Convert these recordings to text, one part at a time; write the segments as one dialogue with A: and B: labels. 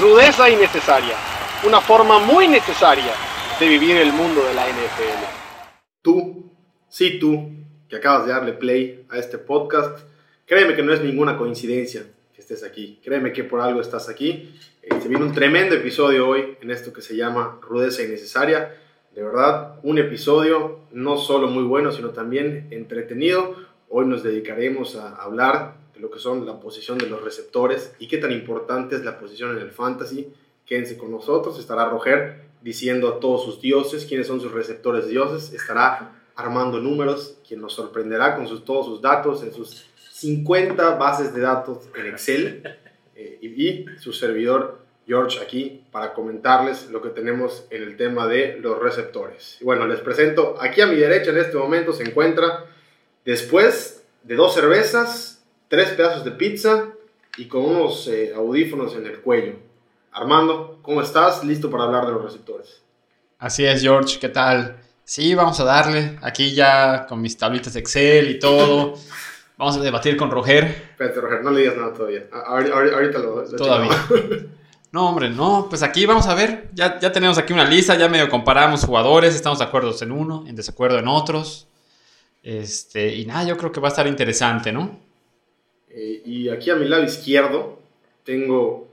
A: rudeza innecesaria, una forma muy necesaria de vivir el mundo de la NFL.
B: Tú, sí tú, que acabas de darle play a este podcast, créeme que no es ninguna coincidencia que estés aquí, créeme que por algo estás aquí. Eh, se viene un tremendo episodio hoy en esto que se llama Rudeza Innecesaria. De verdad, un episodio no solo muy bueno, sino también entretenido. Hoy nos dedicaremos a hablar lo que son la posición de los receptores y qué tan importante es la posición en el fantasy. Quédense con nosotros, estará Roger diciendo a todos sus dioses quiénes son sus receptores dioses, estará armando números, quien nos sorprenderá con sus, todos sus datos en sus 50 bases de datos en Excel eh, y, su servidor George aquí para comentarles lo que tenemos en el tema de los receptores. Y bueno, les presento, aquí a mi derecha en este momento se encuentra, después de dos cervezas, tres pedazos de pizza y con unos eh, audífonos en el cuello. Armando, ¿cómo estás? ¿Listo para hablar de los receptores?
C: Así es, George, ¿qué tal? Sí, vamos a darle, aquí ya con mis tablitas de Excel y todo. Vamos a debatir con Roger.
B: Espérate, Roger, no le digas nada todavía. Ahorita, ahorita lo, lo
C: Todavía. No, hombre, no, pues aquí vamos a ver, ya, ya tenemos aquí una lista, ya medio comparamos jugadores, estamos de acuerdo en uno, en desacuerdo en otros. Este, y nada, yo creo que va a estar interesante, ¿no?
B: Eh, y aquí a mi lado izquierdo tengo,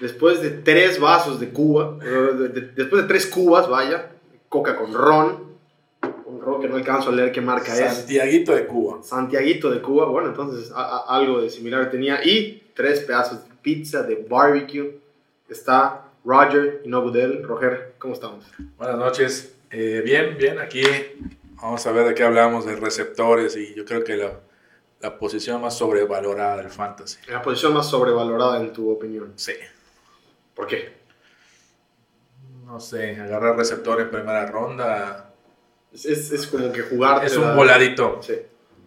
B: después de tres vasos de Cuba, de- de- después de tres cubas, vaya, coca con ron, un ron que no alcanzo a leer qué marca es.
D: Santiaguito de Cuba.
B: Santiaguito de Cuba, bueno, entonces a- a- algo de similar tenía. Y tres pedazos de pizza de barbecue. Está Roger y Nobudel. Roger, ¿cómo estamos?
D: Buenas noches. Eh, bien, bien, aquí vamos a ver de qué hablamos de receptores y yo creo que la, la posición más sobrevalorada del fantasy.
B: La posición más sobrevalorada en tu opinión.
D: Sí.
B: ¿Por qué?
D: No sé, agarrar receptor en primera ronda
B: Es, es, es como que jugar.
D: es un voladito.
B: Sí,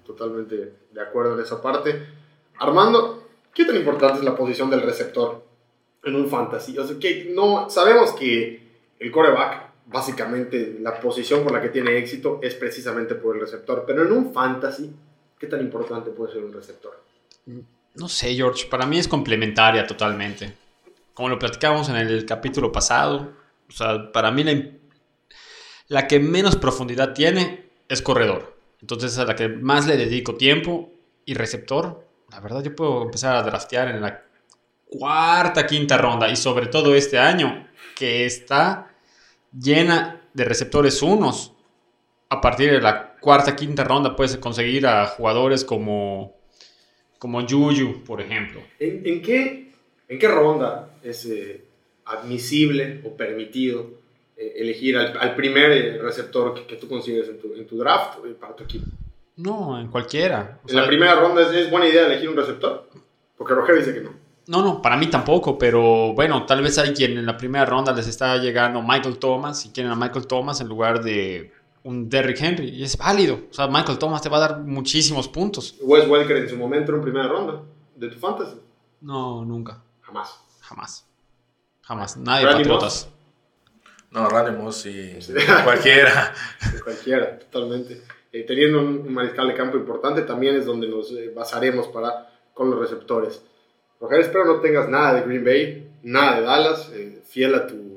B: totalmente de acuerdo en esa parte. Armando, ¿qué tan importante es la posición del receptor en un fantasy? O sea, que no, sabemos que el coreback, básicamente la posición por la que tiene éxito es precisamente por el receptor, pero en un fantasy, ¿qué tan importante puede ser un receptor?
C: No sé, George, para mí es complementaria totalmente. Como lo platicábamos en el capítulo pasado, o sea, para mí la, la que menos profundidad tiene es corredor. Entonces a la que más le dedico tiempo y receptor, la verdad yo puedo empezar a draftear en la cuarta, quinta ronda y sobre todo este año que está llena de receptores unos. A partir de la cuarta, quinta ronda puedes conseguir a jugadores como como Juju, por ejemplo.
B: ¿En, en qué, ¿En qué ronda es eh, admisible o permitido eh, elegir al, al primer eh, receptor que, que tú consigues en tu, en tu draft para tu equipo?
C: No, en cualquiera. O
B: En la primera ronda es, es buena idea elegir un receptor, porque Roger dice que no.
C: No, no, para mí tampoco, pero bueno, tal vez hay quien en la primera ronda les está llegando Michael Thomas y quieren a Michael Thomas en lugar de un Derrick Henry. Y es válido. O sea, Michael Thomas te va a dar muchísimos puntos.
B: Wes Welker en su momento en primera ronda de tu fantasy.
C: No, nunca.
B: Jamás.
C: Jamás. Jamás. Nadie
B: Randy
C: Patriotas.
D: No, Randy Moss
B: Sí.
D: cualquiera.
B: Cualquiera, totalmente. Eh, teniendo un, un mariscal de campo importante, también es donde nos eh, basaremos para, con los receptores. Roger, espero no tengas nada de Green Bay, nada de Dallas, eh, fiel a tu,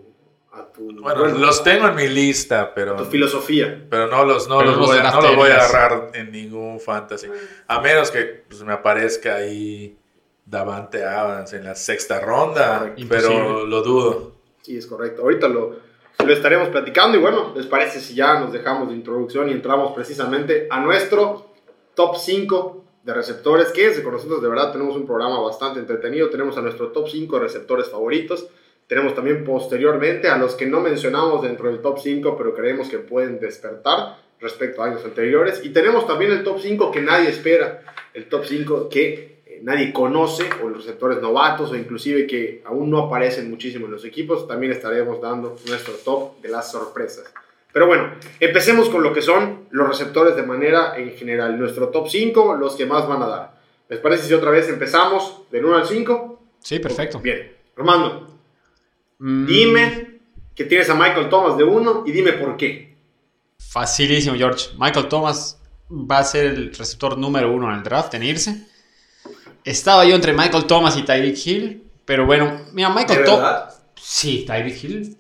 B: a tu,
D: Bueno,
B: bueno,
D: los tengo en mi lista, pero,
B: tu filosofía.
D: pero no los, no
C: Pero
D: los
C: los
D: voy, a- no los voy a agarrar en ningún fantasy. A menos que pues, me aparezca ahí Davante Adams en la sexta ronda,
C: Imposible.
D: pero lo dudo.
B: Sí, es correcto. Ahorita lo, lo estaremos platicando y bueno, ¿les parece si ya nos dejamos de introducción y entramos precisamente a nuestro top 5 de receptores? Quédense con nosotros, de verdad tenemos un programa bastante entretenido. Tenemos a nuestro top 5 de receptores favoritos. Tenemos también posteriormente a los que no mencionamos dentro del top 5, pero creemos que pueden despertar respecto a años anteriores. Y tenemos también el top 5 que nadie espera, el top 5 que eh, nadie conoce, o los receptores novatos, o inclusive que aún no aparecen muchísimo en los equipos. También estaremos dando nuestro top de las sorpresas. Pero bueno, empecemos con lo que son los receptores de manera en general. Nuestro top 5, los que más van a dar. ¿Les parece si otra vez empezamos del 1 al 5?
C: Sí, perfecto.
B: Bien. Armando,
C: Mm,
B: dime que tienes a Michael Thomas de 1 y dime por qué.
C: Facilísimo, George. Michael Thomas va a ser el receptor número uno en el draft en irse. Estaba yo entre Michael Thomas y Tyreek Hill, Pero bueno, mira,
B: ¿De
C: Michael Thomas. Sí, Tyreek Hill.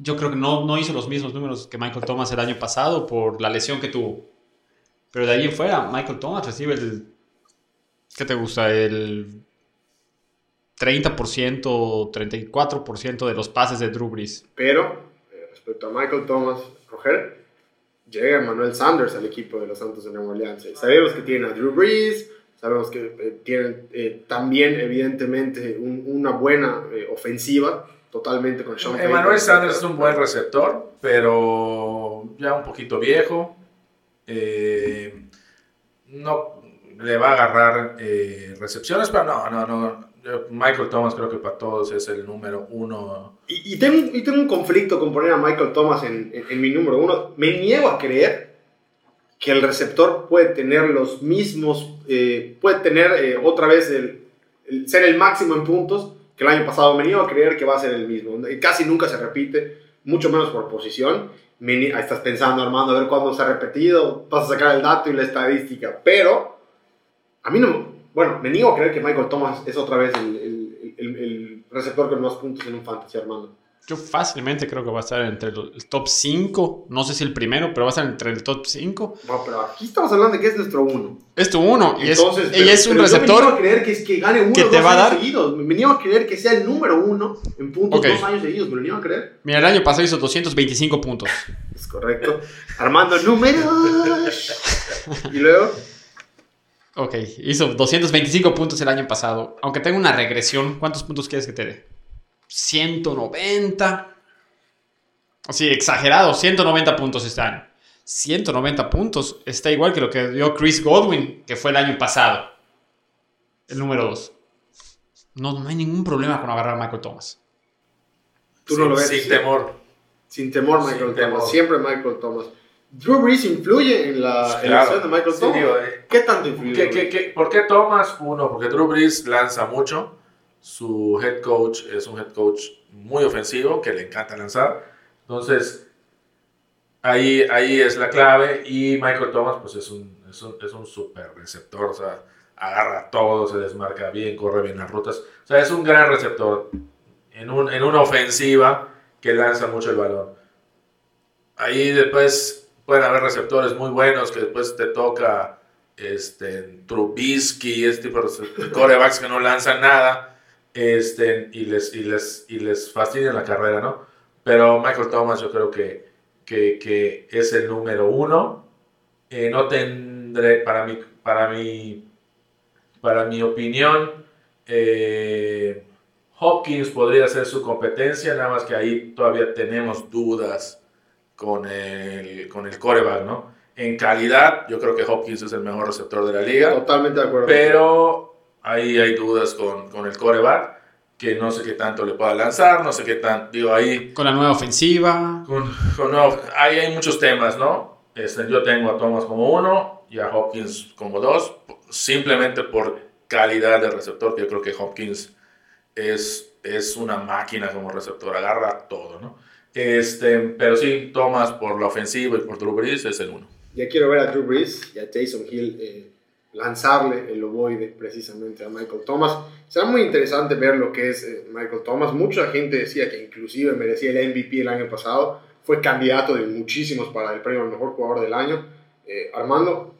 C: Yo creo que no, no hizo los mismos números que Michael Thomas el año pasado por la lesión que tuvo. Pero de ahí en fuera, Michael Thomas recibe el. ¿Qué te gusta? El 30%, 34% de los pases de Drew Brees.
B: Pero, eh, respecto a Michael Thomas, Roger, llega Manuel Sanders al equipo de los Santos de Nueva Orleans. Eh, Sabemos que tiene a Drew Brees, sabemos que eh, tienen eh, también, evidentemente, un- una buena eh, ofensiva, totalmente con Sean Payton.
D: Emmanuel Sanders es un buen receptor, pero ya un poquito viejo. Eh, no le va a agarrar eh, recepciones, pero no, no, no. Michael Thomas creo que para todos es el número uno.
B: Y, y tengo, y tengo un conflicto con poner a Michael Thomas en, en- en mi número uno. Me niego a creer que el receptor puede tener los mismos, eh, puede tener eh, otra vez el, el- ser el máximo en puntos que el año pasado. Me niego a creer que va a ser el mismo. Casi nunca se repite, mucho menos por posición. Me estás pensando, Armando, a ver cuándo se ha repetido. Vas a sacar el dato y la estadística. Pero a mí no, bueno, me niego a creer que Michael Thomas es otra vez el, el- el- el receptor con más puntos en un fantasy, Armando.
C: Yo fácilmente creo que va a estar entre el top 5. No sé si el primero, pero va a estar entre el top 5.
B: No, pero aquí estamos hablando de que es nuestro uno.
C: Es tu uno. Y, es, y un
B: pero Yo me
C: receptor.
B: niego a creer que, es que gane uno
C: que te
B: dos
C: va a dar-
B: seguidos. Me niego a creer que sea el número uno en puntos dos años seguidos. Me lo niego a creer.
C: Mira, el año pasado hizo 225 puntos.
B: Es correcto. Armando, números. y luego,
C: Ok, hizo 225 puntos el año pasado. Aunque tenga una regresión, ¿cuántos puntos quieres que te dé? 190. Así, exagerado, 190 puntos este año. 190 puntos está igual que lo que dio Chris Godwin, que fue el año pasado. El número 2. No, no hay ningún problema con agarrar a Michael Thomas.
B: tú no
D: sin,
B: lo ves.
D: Sin temor.
B: Sin temor,
D: Sin
B: Michael
D: temor.
B: Thomas. Siempre Michael Thomas. Drew Brees influye en la
D: Claro.
B: elección de Michael
D: Sí,
B: Thomas.
D: digo, eh,
B: ¿Qué tanto influye?
D: ¿Qué, qué, qué- por qué Thomas? Uno, porque Drew Brees lanza mucho. Su head coach es un head coach muy ofensivo que le encanta lanzar. Entonces, ahí, ahí es la clave. Y Michael Thomas, pues es un, es un, es un super receptor. O sea, agarra todo, se desmarca bien, corre bien las rutas. O sea, es un gran receptor en, un, en una ofensiva que lanza mucho el balón. Ahí después pueden haber receptores muy buenos que después te toca este, Trubisky, este tipo de corebacks que no lanzan nada este, y, les, y, les, y les fastidian la carrera, ¿no? Pero Michael Thomas yo creo que, que, que es el número uno. Eh, no tendré, para mi, para mi, para mi opinión, eh, Hopkins podría ser su competencia, nada más que ahí todavía tenemos dudas con el, con el coreback, ¿no? En calidad, yo creo que Hopkins es el mejor receptor de la liga.
B: Totalmente de acuerdo.
D: Pero ahí hay dudas con, con el coreback, que no sé qué tanto le pueda lanzar, no sé qué tanto, digo, ahí
C: Con la nueva ofensiva.
D: con, con- no, ahí hay muchos temas, ¿no? Este, yo tengo a Thomas como uno y a Hopkins como dos, simplemente por calidad de receptor, que yo creo que Hopkins es, es una máquina como receptor, agarra todo, ¿no? Este, pero sí, Thomas por la ofensiva y por Drew Brees es el uno.
B: Ya quiero ver a Drew Brees y a Jason Hill eh, lanzarle el ovoide precisamente a Michael Thomas. Será muy interesante ver lo que es eh, Michael Thomas. Mucha gente decía que inclusive merecía el MVP el año pasado. Fue candidato de muchísimos para el premio al mejor jugador del año. Eh, Armando,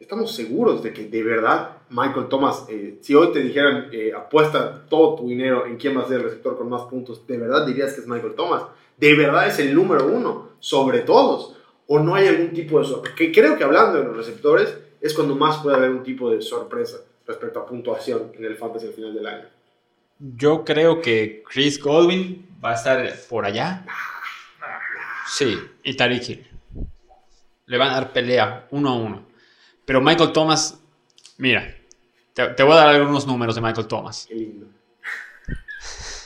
B: ¿estamos seguros de que de verdad Michael Thomas, eh, si hoy te dijeran eh, apuesta todo tu dinero en quién va a ser el receptor con más puntos, ¿de verdad dirías que es Michael Thomas? ¿De verdad es el número uno sobre todos? ¿O no hay algún tipo de sorpresa? Creo que hablando de los receptores es cuando más puede haber un tipo de sorpresa respecto a puntuación en el fantasy al final del año.
C: Yo creo que Chris Godwin va a estar por allá. Sí, y Tariq Hill. Le van a dar pelea uno a uno. Pero Michael Thomas, mira, te, te voy a dar algunos números de Michael Thomas.
B: Qué lindo.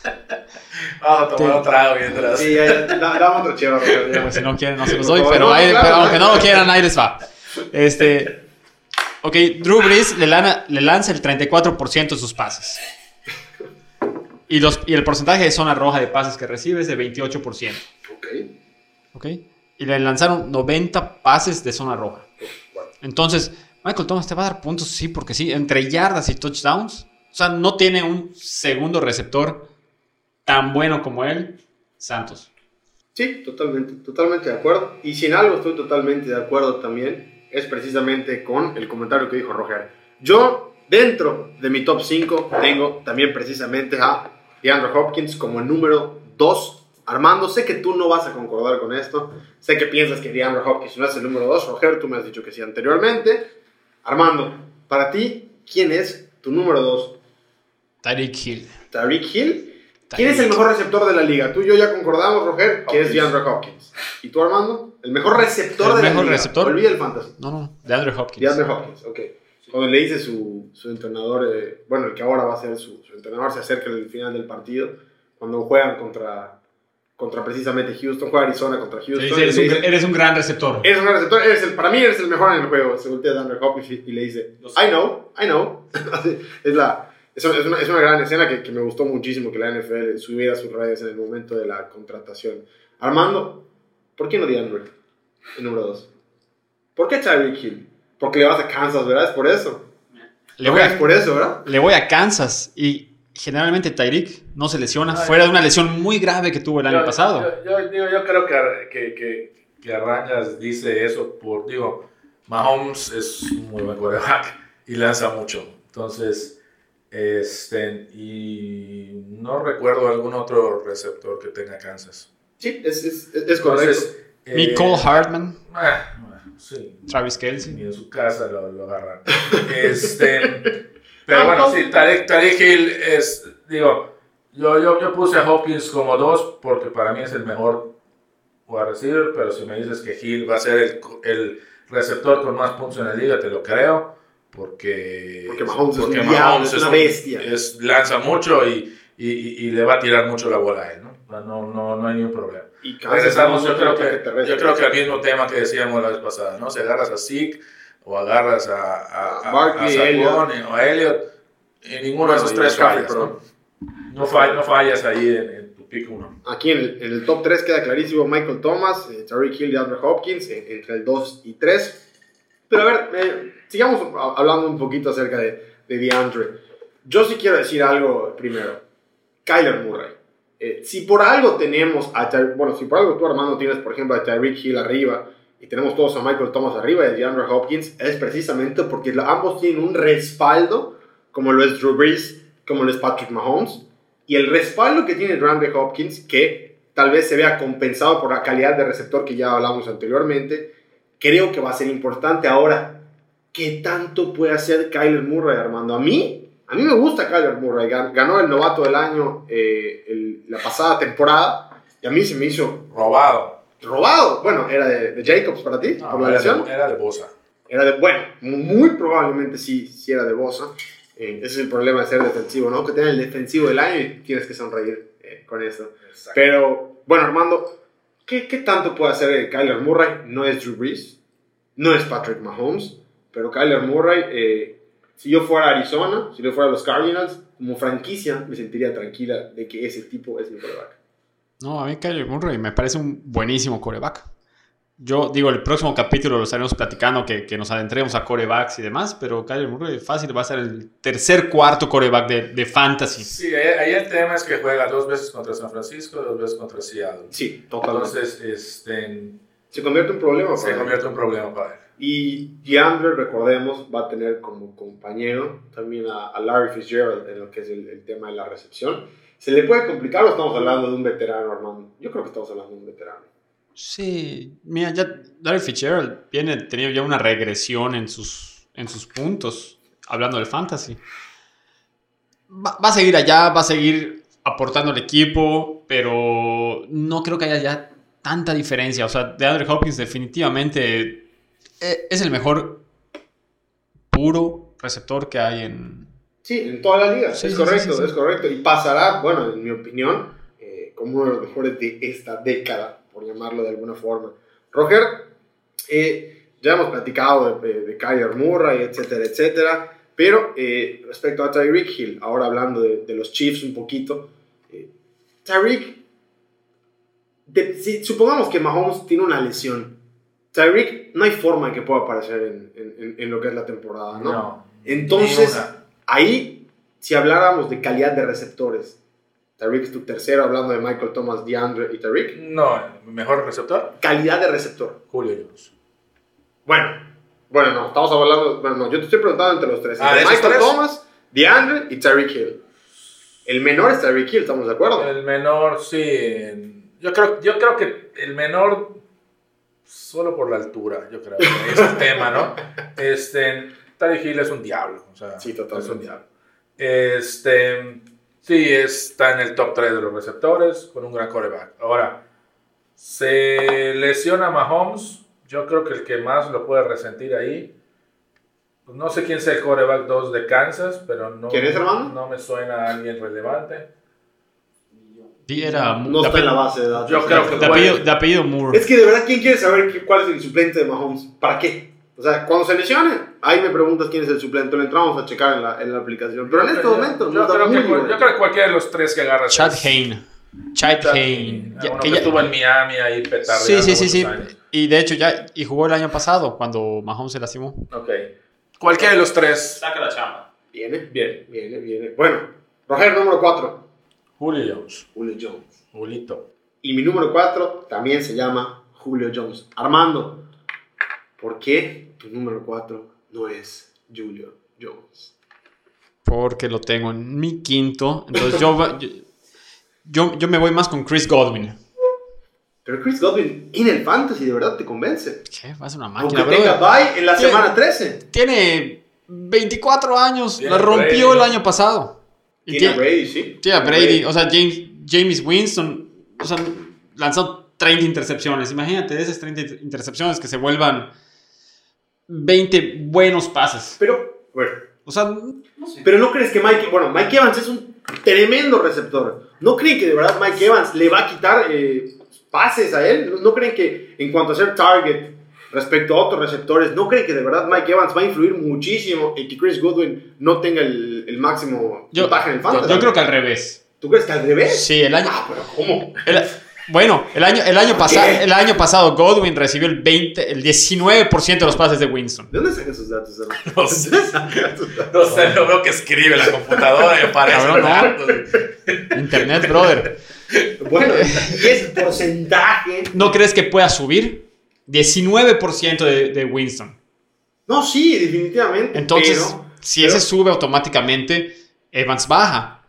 D: Vamos a tomar un trago mientras.
B: Sí, ya, ya, da- dame otro chévere.
C: Si no quieren, no se los doy, pero,
B: no,
C: ahí-
B: claro,
C: pero aunque no lo quieran, ahí les va. Este, ok, Drew Brees le, lana- le lanza el 34% de sus pases. Y, los, y el porcentaje de zona roja de pases que recibe es de 28%.
B: Ok.
C: ¿Ok? Y le lanzaron 90 pases de zona roja. Entonces, Michael Thomas te va a dar puntos, sí, porque sí. Entre yardas y touchdowns, O sea, no tiene un segundo receptor tan bueno como él, Santos.
B: Sí, totalmente, totalmente de acuerdo. Y si en algo estoy totalmente de acuerdo también, es precisamente con el comentario que dijo Roger. Yo, dentro de mi top 5, tengo también precisamente a DeAndre Hopkins como número 2. Armando, sé que tú no vas a concordar con esto. Sé que piensas que DeAndre Hopkins no es el número 2. Roger, tú me has dicho que sí anteriormente. Armando, para ti, ¿quién es tu número 2?
C: Tyreek Hill.
B: Tyreek Hill. ¿Quién es el mejor receptor de la liga? Tú y yo ya concordamos, Roger, que es DeAndre Hopkins. ¿Y tú, Armando? El mejor receptor
C: ¿El
B: de
C: mejor
B: la liga.
C: receptor?
B: Olvida el fantasy.
C: No, no, DeAndre Hopkins.
B: DeAndre Hopkins, ok. Cuando le dice su, su entrenador, eh, bueno, el que ahora va a ser su, su entrenador, se acerca al final del partido, cuando juegan contra, contra precisamente Houston, juega Arizona contra Houston.
C: sí, eres, un,
B: dice,
C: eres un gran receptor.
B: Eres un gran receptor, eres el, para mí eres el mejor en el juego. Se voltea DeAndre Hopkins y, y le dice, I know, I know. Es, la, es, una, es, una, es una gran escena que, que me gustó muchísimo que la NFL subiera a sus redes en el momento de la contratación. Armando, ¿por qué no DeAndre? El número 2. ¿Por qué Tyreek Hill? Porque le vas a Kansas, ¿verdad? Es por eso.
C: Le voy,
B: Es
C: a,
B: por eso, ¿verdad?
C: le voy a Kansas y generalmente Tyreek no se lesiona,
D: Ay.
C: fuera de una lesión muy grave que tuvo el año
D: Yo-
C: pasado.
D: Yo, yo, digo, yo creo que, que, que, que Arrangas dice eso por, digo, Mahomes es un muy buen quarterback y lanza mucho. Entonces, este, y no recuerdo algún otro receptor que tenga Kansas.
B: Sí, es, es, es correcto.
D: Entonces, eh,
C: Nicole Hartman,
D: ah, bueno, sí,
C: Travis
D: ni
C: Kelsey.
D: en su casa lo, lo agarran. Este, pero bueno, sí, Tarek, Tarek Hill es, digo, yo, yo, yo puse a Hopkins como dos porque para mí es el mejor wide receiver, pero si me dices que Hill va a ser el, el receptor con más puntos en la liga, te lo creo, porque,
B: Porque Mahomes es un diablo, es una
D: un-
B: bestia.
D: es- lanza mucho y, y, y- y le va a tirar mucho la bola a él, ¿no? No, no, no hay ningún problema.
B: Y
D: Regresamos, yo creo, que, yo creo que al mismo tema que decíamos la vez pasada, ¿no? Si agarras a Zeke o agarras a, a, a,
B: Barkley,
D: a. Saquon o a Elliott, en ninguno de esos tres fallas, ¿no? No, fall- no fallas ahí en, en tu pick uno.
B: Aquí en el, en el top 3 queda clarísimo Michael Thomas, eh, Tariq Hill y Andrew Hopkins, eh, entre el 2 y 3. Pero a ver, eh, sigamos hablando un poquito acerca de, de DeAndre. Yo sí quiero decir algo primero. Kyler Murray. Eh, si por algo tenemos a Ty- bueno, si por algo tú Armando tienes, por ejemplo, a Tyreek Hill arriba y tenemos todos a Michael Thomas arriba y a DeAndre Hopkins, es precisamente porque ambos tienen un respaldo, como lo es Drew Brees, como lo es Patrick Mahomes, y el respaldo que tiene DeAndre Hopkins, que tal vez se vea compensado por la calidad de receptor que ya hablamos anteriormente, creo que va a ser importante. Ahora, ¿qué tanto puede hacer Kyler Murray, Armando? A mí, a mí me gusta Kyler Murray. Gan- Ganó el novato del año eh, el- la pasada temporada y a mí se me hizo
D: Robado.
B: Robado. Bueno, era de, de Jacobs para ti,
D: No,
B: por la
D: era,
B: lesión.
D: de, era de Bosa.
B: Era de, bueno, muy probablemente sí, sí era de Bosa. Eh, ese es el problema de ser defensivo, ¿no? Que tiene el defensivo del año y tienes que sonreír eh, con eso. Pero, bueno, Armando, ¿qué, qué tanto puede hacer eh, Kyler Murray? No es Drew Brees, no es Patrick Mahomes, pero Kyler Murray, eh, si yo fuera a Arizona, si yo fuera a los Cardinals, como franquicia, me sentiría tranquila de que ese tipo es mi quarterback.
C: No, a mí Kyler Murray me parece un buenísimo coreback. Yo digo, el próximo capítulo lo estaremos platicando, que, que nos adentremos a corebacks y demás, pero Kyler Murray fácil va a ser el tercer, cuarto coreback de, de fantasy.
D: Sí, ahí, ahí el tema es que juega dos veces contra San Francisco, dos veces contra Seattle.
B: Sí, totalmente.
D: Entonces, este,
B: se convierte en un problema
D: se
B: para él.
D: convierte en un problema para él.
B: Y DeAndre, recordemos, va a tener como compañero también a, a Larry Fitzgerald en lo que es el, el tema de la recepción. ¿Se le puede complicar o estamos hablando de un veterano, Armando? Yo creo que estamos hablando de un veterano.
C: Sí, mira, ya Larry Fitzgerald viene teniendo ya una regresión en sus, en sus puntos, hablando del fantasy. Va, va a seguir allá, va a seguir aportando al equipo, pero no creo que haya ya tanta diferencia. O sea, de Andre Hopkins definitivamente eh, es el mejor puro receptor que hay en...
B: Sí, en toda la liga,
C: Sí,
B: es
C: sí,
B: correcto,
C: sí, sí, sí.
B: es correcto. Y pasará, bueno, en mi opinión, eh, como uno de los mejores de esta década, por llamarlo de alguna forma. Roger, eh, ya hemos platicado de, de, de Kyler Murray, etcétera, etcétera. Pero eh, respecto a Tyreek Hill, ahora hablando de, de los Chiefs un poquito, eh, Tyreek, de- si, supongamos que Mahomes tiene una lesión, Tyreek no hay forma en que pueda aparecer en, en- en- en lo que es la temporada, ¿no?
D: No.
B: Entonces,
D: Ni una.
B: Ahí si habláramos de calidad de receptores, Tariq es tu tercero, hablando de Michael Thomas, DeAndre y Tariq.
D: No, mejor receptor,
B: Calidad de receptor.
D: Julio Jones.
B: Bueno, bueno, no, estamos hablando. Bueno, no, yo te estoy preguntando entre los tres.
D: Ah,
B: Entre
D: ¿de esos
B: Michael
D: tres?
B: Thomas, DeAndre y Tyreek Hill. El menor es Tyreek Hill, ¿estamos de acuerdo?
D: El menor, sí. Yo creo, yo creo que el menor, solo por la altura, yo creo. que Es el tema, ¿no? Este, Tariq Hill es un diablo. O sea,
B: Sí, totalmente.
D: Es un diablo. Este, sí, está en el top 3 de los receptores con un gran coreback. Ahora, se lesiona Mahomes. Yo creo que el que más lo puede resentir ahí. pues no sé quién sea el coreback 2 de Kansas, pero no,
B: ¿Quién es, hermano?
D: no me suena a alguien relevante.
C: Sí, era
B: No
C: de
B: está en la base de datos.
D: Yo creo que
C: de apellido, de apellido Moore.
B: Es que de verdad, ¿quién quiere saber cuál es el suplente de Mahomes? ¿Para qué? O sea, cuando se lesione, ahí me preguntas quién es el suplente. Lo entramos a checar en la, en la aplicación. Pero en este momento,
D: yo, creo que, cual-
B: bueno.
D: yo creo que cualquiera de los tres que agarras.
C: Chad Hain. Chad Hain. Ya- que ya-
D: estuvo en Miami ahí petardeando
C: Sí, sí, sí, sí.
D: años.
C: Y de hecho ya y jugó el año pasado cuando Mahomes se lastimó.
D: Ok. Cualquiera de los tres.
E: Saca la chamba.
B: Viene,
D: Bien.
B: viene, viene. Bueno, Roger, número 4.
D: Julio Jones.
B: Julio Jones.
D: Julito.
B: Y mi número 4 también se llama Julio Jones. Armando, ¿por qué tu número 4 no es Julio Jones?
C: Porque lo tengo en mi quinto. Entonces yo, va- yo, yo, yo me voy más con Chris Godwin.
B: Pero Chris Godwin en el fantasy de verdad te convence.
C: ¿Qué? Va a ser una
B: Aunque
C: máquina,
B: tenga
C: brother.
B: bye en la semana 13.
C: Tiene 24 años.
D: Tiene
C: La rompió
D: Brady.
C: el año pasado. Y
B: Tiene a Brady, sí.
C: tiene a Brady. O sea, James, James Winston. O sea, lanzó 30 intercepciones. Imagínate de esas 30 intercepciones que se vuelvan 20 buenos pases.
B: Pero, bueno,
C: O sea,
E: No sé.
B: pero no crees que Mike, bueno, Mike Evans es un tremendo receptor. ¿No creen que de verdad Mike Evans le va a quitar eh, pases a él? ¿No- ¿No creen que en cuanto a ser target respecto a otros receptores, no creen que de verdad Mike Evans va a influir muchísimo en que Chris Goodwin no tenga el, el máximo
C: yo,
B: puntaje en el fantasy?
C: yo creo que al revés.
B: ¿Tú crees que al revés?
C: Sí, el año.
B: Ah, pero ¿cómo?
C: el- bueno, el año, el, año
B: ¿Por
C: pasado, el año pasado Godwin recibió el 20, el 19% de los pases de Winston.
B: ¿De dónde sacan sus datos?
D: No
B: ¿De
D: sé. No sé, lo veo que escribe la computadora y aparece.
C: Cabrón, ¿no?
D: datos.
C: Internet, brother.
B: Bueno, y ese porcentaje.
C: ¿No crees que pueda subir? 19% de, de Winston.
B: No, sí, definitivamente.
C: Entonces,
B: pero-
C: si
B: pero-
C: ese sube automáticamente, Evans baja.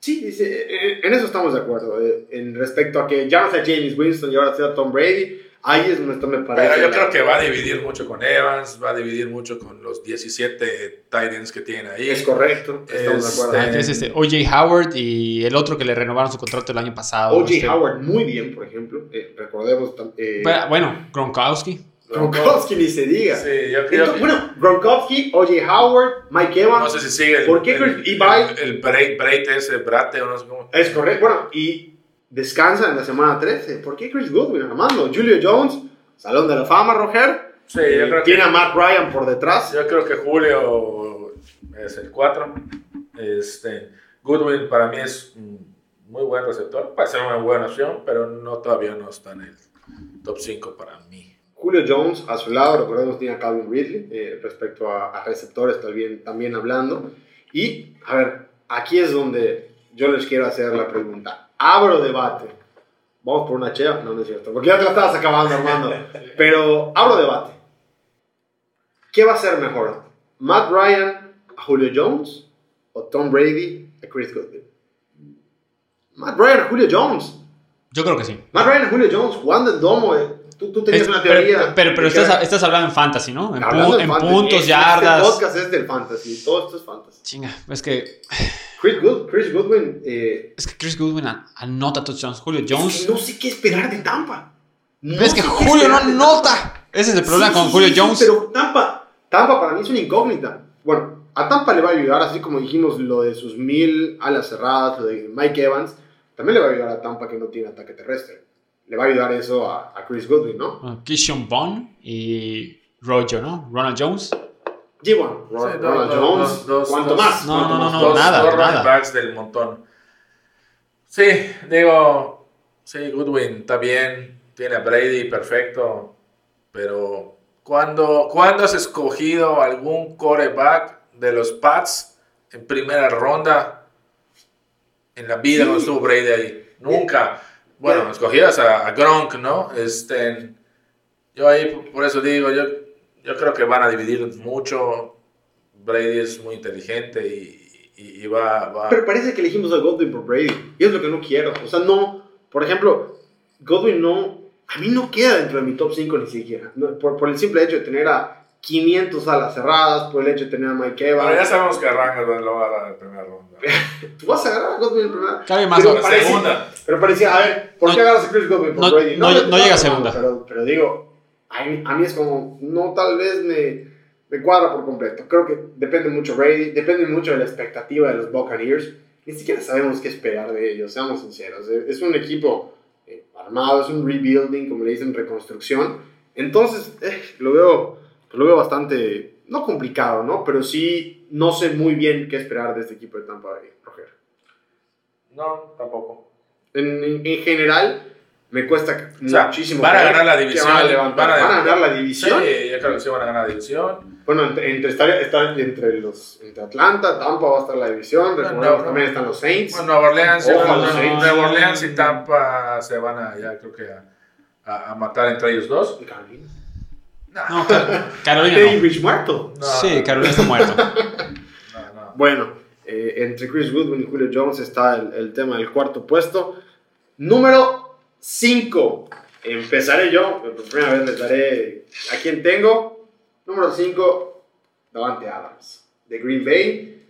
B: Sí, dice, eh, en eso estamos de acuerdo. eh, En respecto a que ya no sea James Winston y ahora sea Tom Brady, ahí es donde esto me parece.
D: Pero yo creo que va a dividir mucho con Evans, va a dividir mucho con los 17 Titans que tiene ahí.
B: Es correcto, estamos de acuerdo.
C: Es este, OJ Howard y el otro que le renovaron su contrato el año pasado.
B: O.J.
C: este,
B: Howard muy bien, por ejemplo. eh, recordemos. Eh,
C: Bueno, Bueno, Gronkowski.
B: Ni se diga.
D: Sí, yo creo
B: Entonces,
D: que.
B: bueno, Gronkowski, O.J. Howard, Mike Evans.
D: no sé si sigue el.
B: ¿Por qué
D: el,
B: y
D: el, el Brate, ese, Brate o no sé cómo.
B: Es correcto. Bueno, y descansa en la semana 13. ¿Por qué Chris Goodwin, Armando? Julio Jones, Salón de la Fama, Roger.
D: Sí, yo creo que.
B: Tiene a Matt Ryan por detrás.
D: Yo creo que Julio es el 4. Este, Goodwin para mí es un muy buen receptor. Puede ser una buena opción, pero no todavía no está en el top 5 para mí.
B: Julio Jones a su lado, recordemos, tiene a Calvin Ridley eh, respecto a, a receptores también, también hablando. Y, a ver, aquí es donde yo les quiero hacer la pregunta. Abro debate. Vamos por una chea, no, no es cierto, porque ya te la estabas acabando, Armando. Pero abro debate. ¿Qué va a ser mejor? ¿Matt Ryan a Julio Jones o Tom Brady a Chris Godwin? Matt Ryan a Julio Jones.
C: Yo creo que sí.
B: Matt Ryan a Julio Jones jugando en domo. eh. Tú, tú tenías
C: Es-
B: una teoría.
C: pero, pero estás,
B: era-
C: estás hablando en fantasy, ¿no? En,
B: Hablando
C: pu-
B: de
C: en
B: fantasy,
C: puntos, yardas.
B: Este podcast es del fantasy. Todo esto es fantasy.
C: Chinga, es que,
B: Chris, Good, Chris Goodwin. Eh,
C: es que Chris Goodwin an- anota touchdowns. Julio
B: es
C: Jones.
B: que no sé qué esperar de Tampa. No
C: es que Julio no anota. Ese es el problema
B: Sí,
C: con
B: sí,
C: Julio
B: sí,
C: Jones.
B: pero Tampa, Tampa para mí es una incógnita. Bueno, a Tampa le va a ayudar, así como dijimos lo de sus mil alas cerradas, lo de Mike Evans. También le va a ayudar a Tampa que no tiene ataque terrestre. Le va a ayudar eso a, a Chris Goodwin, ¿no?
C: Uh, Keyshawn Bond y Rojo, ¿no? Ronald Jones.
B: Sí, bueno,
D: Sí,
B: Ronald
D: dos- dos-
B: Jones. ¿Cuánto más?
C: No,
B: ¿Cuánto
C: no,
B: más?
C: no,
D: dos,
C: nada,
D: dos
C: nada.
D: backs del montón. Sí, digo, sí, Goodwin está bien, tiene a Brady perfecto, pero ¿cuándo, ¿cuándo has escogido algún coreback de los Pats en primera ronda en la vida
B: Sí.
D: cuando estuvo Brady ahí. Nunca. Bueno, escogías a, a Gronk, ¿no? Este, yo ahí, por eso digo, yo, yo creo que van a dividir mucho. Brady es muy inteligente y, y- y va, va-
B: Pero parece que elegimos a Godwin por Brady. Y es lo que no quiero. O sea, no. Por ejemplo, Godwin no. A mí no queda dentro de mi top 5 ni siquiera. No, por, por el simple hecho de tener a 500 alas cerradas, por el hecho de tener a Mike
D: Bueno, ya
B: Evans.
D: sabemos que arranca lo va a agarrar en primera ronda.
B: Tú vas a agarrar a Godwin en primera.
C: Cabe más.
B: Pero
D: La
B: parece-
D: segunda.
B: Pero parecía, a ver, ¿por
C: No-
B: qué agarras a Chris Godwin por
C: no-
B: Brady?
C: no- llega a segunda.
B: Pero, pero digo, a mí, a mí es como, no, tal vez me, me cuadra por completo. Creo que depende mucho Brady, depende mucho de la expectativa de los Buccaneers. Ni siquiera sabemos qué esperar de ellos, seamos sinceros. Es un equipo eh, armado, es un rebuilding, como le dicen, reconstrucción. Entonces, eh, lo, veo, lo veo bastante, no complicado, ¿no? Pero sí, no sé muy bien qué esperar de este equipo de Tampa Bay, Roger.
D: No, tampoco.
B: En, en- en general, me cuesta
D: O sea,
B: muchísimo.
D: van a ganar la división,
B: Van a, levantar.
D: van a-
B: Van a ganar la
D: Sí,
B: división.
D: yo creo que sí van a ganar la división.
B: Bueno, entre, entre, estar, estar entre, los, entre Atlanta, Tampa va a estar la división. Recordemos
D: no, no.
B: también están los Saints.
D: Bueno, Nueva Orleans, Nueva-
B: los Saints.
D: Nueva Orleans y Tampa se van a, ya creo que a, a- a matar entre ellos dos.
B: Carolina.
C: No, Ca- Carolina
B: Teddy
C: no.
B: Bridge muerto.
C: Sí, Carolina está muerto.
D: no, no.
B: Bueno, eh, entre Chris Goodwin y Julio Jones está el, el tema del cuarto puesto. Número 5. Empezaré yo. Por primera vez les daré a quién tengo. Número 5, Davante Adams. De Green Bay.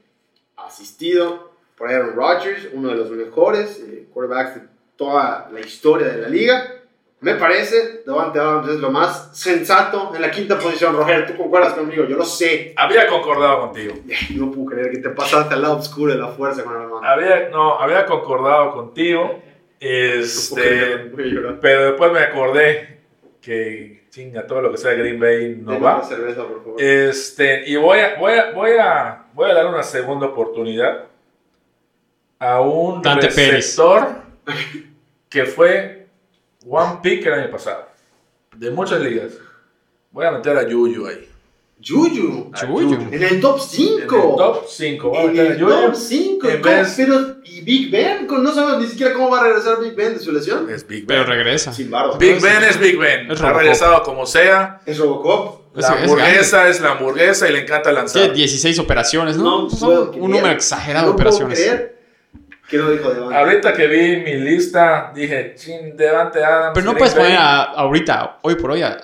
B: Asistido por Aaron Rodgers, uno de los mejores eh, quarterbacks de toda la historia de la liga. Me parece, Davante Adams es lo más sensato en la quinta posición. Roger, ¿tú concuerdas conmigo? Yo lo sé.
D: Había concordado contigo.
B: No puedo creer que te pasaste al lado oscuro de la fuerza con el hermano.
D: Había, no, había concordado contigo. Este, pero después me acordé que chinga todo lo que sea Green Bay no va.
B: cerveza, por favor.
D: Este, y voy a, voy a, voy a, voy a dar una segunda oportunidad a un
C: Dante
D: receptor que fue one pick el año pasado. De muchas ligas. Voy a meter a Yuyu ahí.
B: Yuyu.
D: A
C: Yuyu.
B: En el top
D: En
B: 5.
D: el top 5. Voy a
B: En el
D: Yuyu.
B: top 5.
D: En vez-
B: Pero, ¿y Big Ben? No sabemos ni siquiera cómo va a regresar Big Ben de su lesión.
D: Es Big
C: Pero
D: Ben.
C: regresa.
B: Sin barro.
D: Big Ben es Big Ben.
C: Es
D: ha regresado como sea.
B: Es Robocop.
C: Es-
D: La
C: es
D: hamburguesa es la hamburguesa y le encanta lanzar.
C: Tiene 16 operaciones, ¿no?
B: No
C: Son
B: puedo
C: un
B: creer.
C: número exagerado
B: no
C: de operaciones.
B: Puedo creer no dijo de
D: Ahorita que vi mi lista, dije, chin, Devante Adams.
C: Pero no
D: Green
C: puedes
D: Bay".
C: poner a- ahorita, hoy por hoy, a,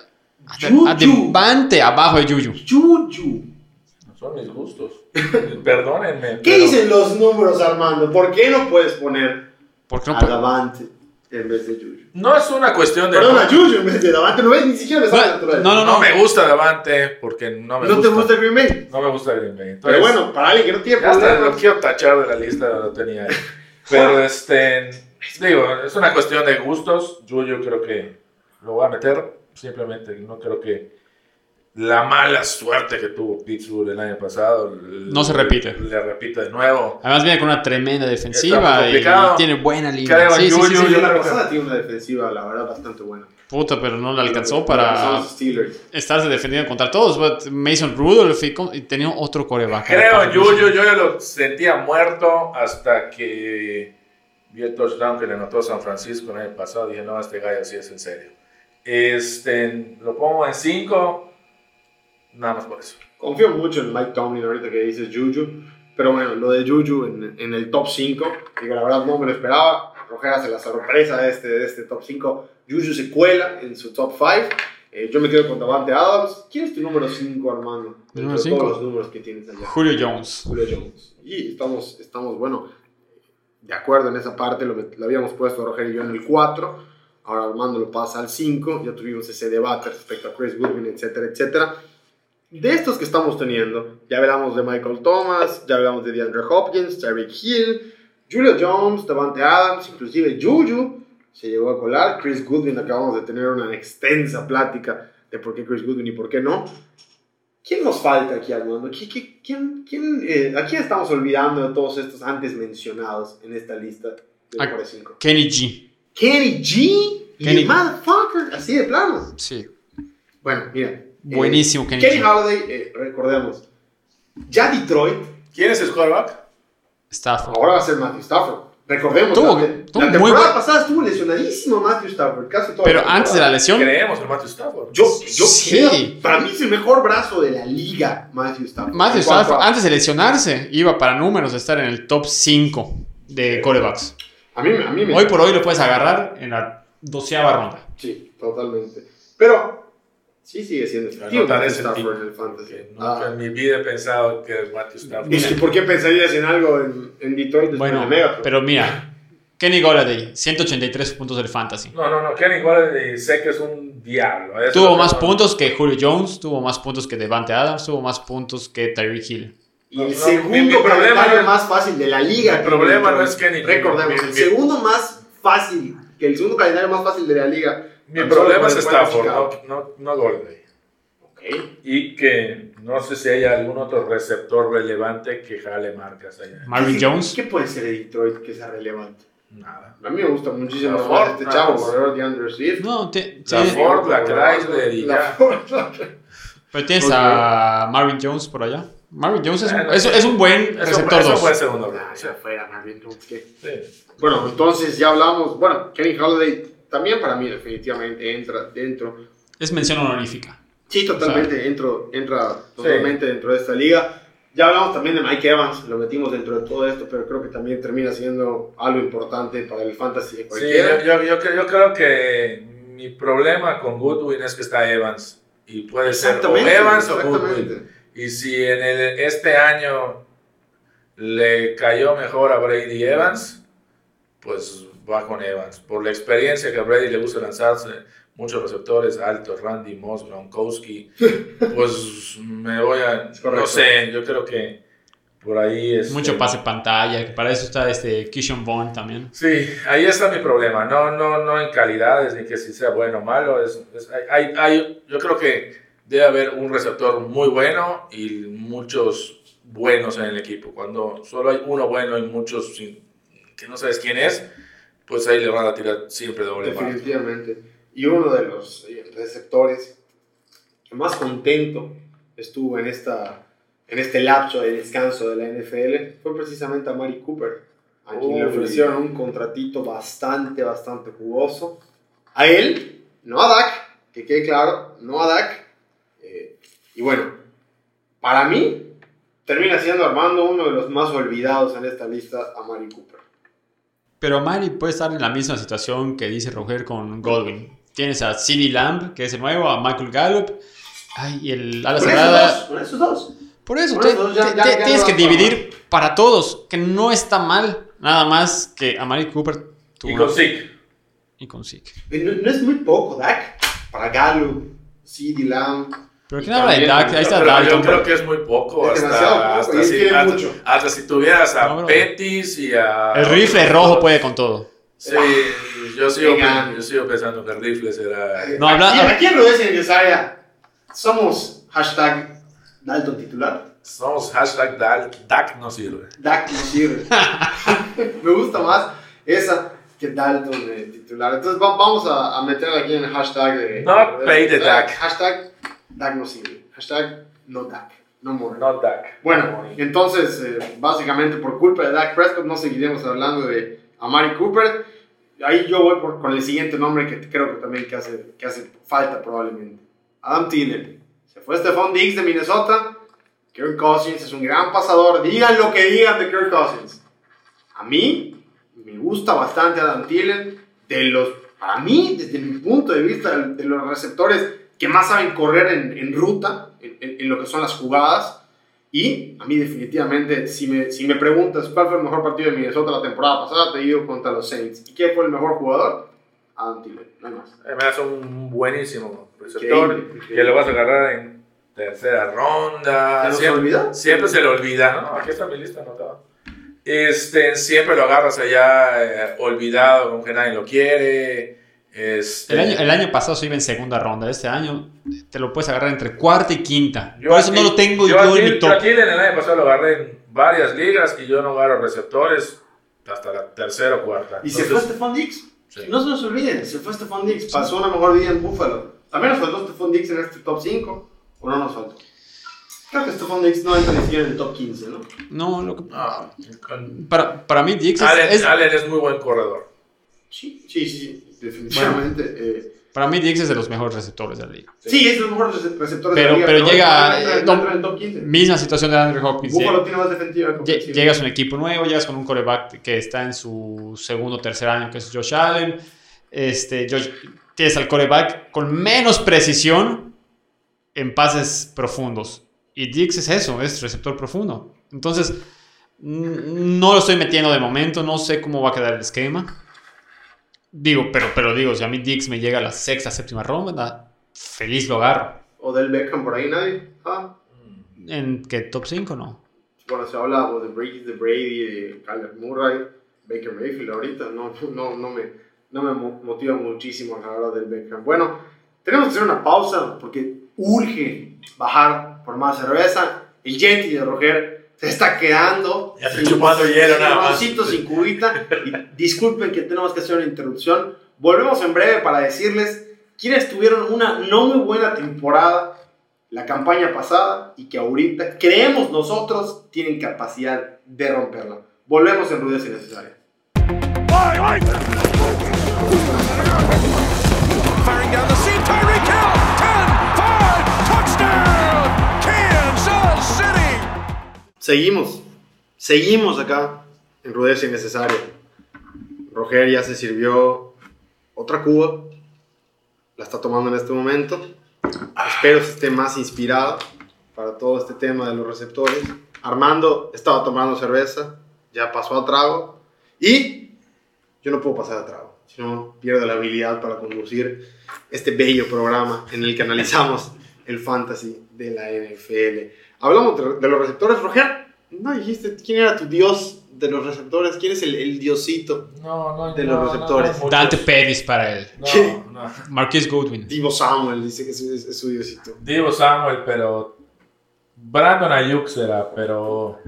C: a,
B: Yuyu.
C: a Devante abajo de Yuyu.
B: Yuyu.
D: Son mis gustos. Perdónenme.
B: ¿Qué
D: pero-
B: dicen los números, Armando? ¿Por qué no puedes poner
C: Porque no
B: a
C: puede-
B: Davante en vez de Yuyu?
D: No es una cuestión de.
B: Perdón, a Yuyu en vez de Davante. No ves ni siquiera me sale
C: No,
B: natural.
C: no, no,
D: No me gusta Davante porque no me
B: ¿No
D: gusta.
B: te gusta Green Bay?
D: No me gusta Green Bay.
B: Pero bueno, para alguien que no tiene
D: ya hasta lo quiero tachar de la lista, lo tenía ahí. Pero este. Digo, es una cuestión de gustos. Yo, yo creo que lo voy a meter. Simplemente no creo que la mala suerte que tuvo Pittsburgh el año pasado
C: No se repite.
D: Le repite de nuevo.
C: Además viene con una tremenda defensiva y, tiene buena línea. Sí, sí, sí, sí.
B: La pasada tiene una defensiva, la verdad, bastante buena.
C: Puta, pero no le alcanzó para estarse defendiendo contra todos. But Mason Rudolph y, tenía otro coreback.
D: Creo en Yuyu, yo ya lo sentía muerto hasta que vi el touchdown que le anotó San Francisco el año pasado. Dije, no, este gallo sí es en serio. Este, lo pongo en 5, nada más por eso.
B: Confío mucho en Mike Tomlin ahorita que dices Juju. Pero bueno, lo de Juju en, en el top 5, digo, la verdad no me lo esperaba. Roger hace la sorpresa de este, de este top 5. Juju se cuela en su top 5. Eh, yo me quedo con Davante Adams. ¿Quién es tu número 5, Armando? Dentro
C: Número
B: de
C: cinco.
B: todos los números que tienes allá.
C: Julio Jones.
B: Julio Jones. Y estamos, estamos, bueno, de acuerdo en esa parte, lo, lo habíamos puesto Roger y yo en el 4, ahora Armando lo pasa al 5, ya tuvimos ese debate respecto a Chris Goodwin, etcétera, etcétera. De estos que estamos teniendo, ya hablamos de Michael Thomas, ya hablamos de DeAndre Hopkins, Tyreek Hill, Julio Jones, Davante Adams, inclusive Juju se llegó a colar, Chris Goodwin, acabamos de tener una extensa plática de por qué Chris Goodwin y por qué no. ¿Quién nos falta aquí, Armando? ¿Qui- qui- quién, quién, eh, ¿A quién estamos olvidando de todos estos antes mencionados en esta lista de mejores cinco?
C: Kenny G.
B: Kenny G.
C: Kenny-
B: Y motherfucker, así de plano.
C: Sí.
B: Bueno, mira. Eh,
C: Buenísimo Kenny
B: Kenny
C: G.
B: Holiday, eh, recordemos, ya Detroit
D: ¿Quién es el quarterback?
C: Stafford.
B: Ahora va a ser Matthew Stafford. Recordemos,
C: Tuvo-
B: la,
C: tuvo
B: la
C: muy
B: temporada
C: buen-
B: pasada estuvo lesionadísimo Matthew Stafford, casi toda
C: Pero
B: la
C: antes de la lesión,
D: Creemos en Matthew Stafford.
B: Yo, yo
C: Sí.
B: creo, para mí es el mejor brazo de la liga, Matthew Stafford.
C: Matthew Stafford,
B: a-
C: antes de lesionarse, iba para números de estar en el top 5 de corebacks.
B: A mí, a mí me...
C: Hoy por hoy lo puedes agarrar en la doceava ronda.
B: Sí, totalmente. Pero sí sigue siendo efectivo Matthew Stafford en el fantasy.
D: Nunca
B: Ah,
D: en mi vida he pensado que es Matthew Stafford.
B: ¿Y si- por qué pensarías en algo en, en Detroit después
C: Bueno,
B: de Megatron?
C: pero mira, Kenny Golladay, 183 puntos del fantasy.
D: No, no, no. Kenny Golladay sé que es un diablo. eso
C: Tuvo más
D: no-
C: puntos que Julio Jones, tuvo más puntos que Devante Adams, tuvo más puntos que Tyreek Hill.
B: Y el
D: No, no,
B: segundo
D: mi- mi problema
B: calendario
D: no es-
B: más fácil de la liga.
D: Mi problema no es Kenny.
B: Recordemos,
D: Mi-
B: el segundo más fácil, que el segundo calendario más fácil de la liga.
D: Mi
B: tan
D: problema es Stafford, no, no, no Golladay.
B: Ok.
D: Y que no sé si hay algún otro receptor relevante que jale marcas allá.
C: Marvin
B: ¿Qué-
C: Jones,
B: ¿Qué puede ser de Detroit que sea relevante?
D: Nada.
B: A mí me gusta muchísimo
D: La
B: más
D: Ford,
B: este chavo, corredor de Andrew Swift.
C: no, te-
D: La Ford, la Chrysler y
B: La
D: ya.
B: Ford.
C: pero tienes
B: Ok.
C: a Marvin Jones por allá. Marvin Jones es un,
D: Bueno,
C: es, es un buen receptor
D: eso
C: 2.
D: puede ser uno.
B: Ah, ya fuera, Marvin Jones, ¿qué?
D: Sí.
B: Bueno, entonces ya hablamos. Bueno, Kenny Holiday también para mí definitivamente entra dentro.
C: Es mención honorífica.
B: Sí, totalmente entro, entra totalmente dentro de esta liga. Ya hablamos también de Mike Evans, lo metimos dentro de todo esto, pero creo que también termina siendo algo importante para el fantasy de
D: Sí,
B: cualquiera.
D: yo, yo, yo, cre- yo creo que mi problema con Goodwin es que está Evans. Y puede ser o Evans o. Goodwin. Y si en el, este año le cayó mejor a Brady Evans, pues va con Evans. Por la experiencia que a Brady le gusta lanzarse, muchos receptores altos, Randy Moss, Gronkowski, pues me voy a... No sé, yo creo que por ahí es...
C: Mucho pase pantalla, que para eso está este Kishon Vaughn también.
D: Sí, ahí está mi problema. No, no, no en calidades ni que si sea bueno o malo. Es, es- hay, hay- hay- yo creo que debe haber un receptor muy bueno y muchos buenos en el equipo. Cuando solo hay uno bueno y muchos sin- que no sabes quién es, pues ahí le van a tirar siempre doble.
B: Definitivamente. Y uno de los eh, receptores que más contento estuvo en, esta, en este lapso de descanso de la NFL fue precisamente a Mari Cooper, a quien le ofrecieron un contratito bastante, bastante jugoso. A él, no a Dak, que quede claro, no a Dak. Eh, y bueno, para mí, termina siendo Armando uno de los más olvidados en esta lista a Mari Cooper.
C: Pero Mari puede estar en la misma situación que dice Roger con Godwin. Tienes a CeeDee Lamb, que es el nuevo, a Michael Gallup. Ay, y el ala cerrada.
B: dos, con esos dos.
C: Por eso,
B: Por eso, ya-
C: te-
B: ya-
C: te-
B: ya
C: tienes
B: no
C: que dividir para todos, que no está mal. Nada más que a Mari Cooper tuvo
D: Y con Zeke.
C: y con Zeke.
B: No, no es muy poco, Dak. Para Gallup, CD Lamb.
C: Pero ¿quién habla de
B: también-
C: Dak? Ahí está
D: Pero yo
C: Dalton.
D: creo que es muy poco.
B: Es
D: Hasta, hasta si, hasta-
B: mucho.
D: hasta si tuvieras a
C: No.
D: Pettis y a.
C: El rifle rojo puede con todo.
D: Sí, yo sigo, yo sigo pensando que el rifle será.
C: No, habla-
B: aquí, aquí en Rodés Innecesaria somos hashtag Dalton titular.
D: Somos hashtag Dal, Dak no sirve.
B: Dak no sirve. Me gusta más esa que Dalton eh, titular. Entonces va- vamos a, a meter aquí en el hashtag de...
D: Not pay the. Dak.
B: Hashtag Dak no sirve. Hashtag no Dak. No more.
D: No Dak.
B: Bueno, entonces, eh, básicamente por culpa de Dak Prescott no seguiremos hablando de Amari Cooper. Ahí yo voy por- con el siguiente nombre que creo que también que hace, que hace falta probablemente. Adam Thielen. Se fue Stephon Diggs de Minnesota. Kirk Cousins es un gran pasador. Digan lo que digan de Kirk Cousins. A mí me gusta bastante Adam Thielen. De los, para mí, desde mi punto de vista, de los receptores que más saben correr en, en ruta, en, en- en lo que son las jugadas. Y a mí definitivamente, si me, si me preguntas cuál fue el mejor partido de Minnesota la temporada pasada, te digo contra los Saints. ¿Y quién fue el mejor jugador? Adam Thielen, no hay más.
D: Eh, Me hace un buenísimo receptor que lo vas a agarrar en tercera ronda.
B: ¿Se
D: Siempre,
B: olvida?
D: siempre se le olvida, ¿no? Aquí está mi lista anotada. Este, siempre lo agarras allá eh, olvidado, como que nadie lo quiere. Este,
C: El año, el año pasado se iba en segunda ronda. Este año te lo puedes agarrar entre cuarta y quinta.
D: Yo
C: Por eso
D: aquí-
C: no lo tengo yo,
D: yo
C: en mi
D: yo
C: top.
D: aquí en el año pasado lo agarré en varias ligas y yo no agarro receptores hasta la tercera o cuarta.
B: ¿Y se fue Stephon Diggs?
D: sí.
B: No se nos olviden, se fue Stephon Diggs. Pasó una mejor día en Buffalo. ¿También nos faltó Stephon Diggs en este top 5? ¿O no nos faltó? Creo que Stephon Diggs no entra ni siquiera en el top 15, ¿no?
C: No, lo que-
D: con-
C: para, para mí Diggs es,
D: Allen,
C: es-
D: Allen es muy buen corredor.
B: Sí, sí, sí, sí, definitivamente. eh,
C: para mí Diggs es de los mejores receptores de la liga.
B: sí. es de los mejores rece- receptores
C: Pero-
B: de la liga.
C: pero llega-
B: entra-
C: eh,
B: entra en el top 15.
C: Misma situación de Andrew Hopkins.
B: Buffalo
C: Lle-
B: tiene más defensiva que
C: lle-
B: ofensiva.
C: Llegas a un equipo nuevo, llegas con un coreback que está en su segundo o tercer año, que es Josh Allen. Este, Josh- tienes al coreback con menos precisión en pases profundos. Y Diggs es eso, es receptor profundo. Entonces, no lo estoy metiendo de momento, no sé cómo va a quedar el esquema. Digo, pero, pero digo, si a mí Diggs me llega a la sexta, séptima ronda, feliz lo agarro.
B: O del Beckham por ahí, nadie. Ah,
C: ¿En qué top 5 no?
B: bueno, se habla de Brady, de Brady, de Kyler Murray, Baker Mayfield ahorita. No, no, no, me, no me mo- motiva muchísimo a la hora del Beckham. Bueno, tenemos que hacer una pausa porque urge bajar por más cerveza. El Yeti de Roger se está quedando.
D: Ya está chupando hielo nada más.
B: sin cubita. Y disculpen que tenemos que hacer una interrupción. Volvemos en breve para decirles quiénes tuvieron una no muy buena temporada la campaña pasada y que ahorita creemos nosotros tienen capacidad de romperla. Volvemos en rudeza innecesaria.
E: Firing down
B: Seguimos, seguimos acá en rudeza innecesaria. Roger ya se sirvió otra cuba, la está tomando en este momento. Espero que esté más inspirado para todo este tema de los receptores. Armando estaba tomando cerveza, ya pasó a trago y yo no puedo pasar a trago, si no pierdo la habilidad para conducir este bello programa en el que analizamos el fantasy de la NFL. Hablamos de, de los receptores, Roger. No dijiste quién era tu dios de los receptores, quién es el, el diosito.
D: No, no,
B: De
D: no,
B: los receptores.
C: Dante Pettis para él.
D: No, no.
C: Marquis Goodwin.
B: Divo Samuel dice que es, es- es su diosito.
D: Divo Samuel, pero Brandon Ayuk será, pero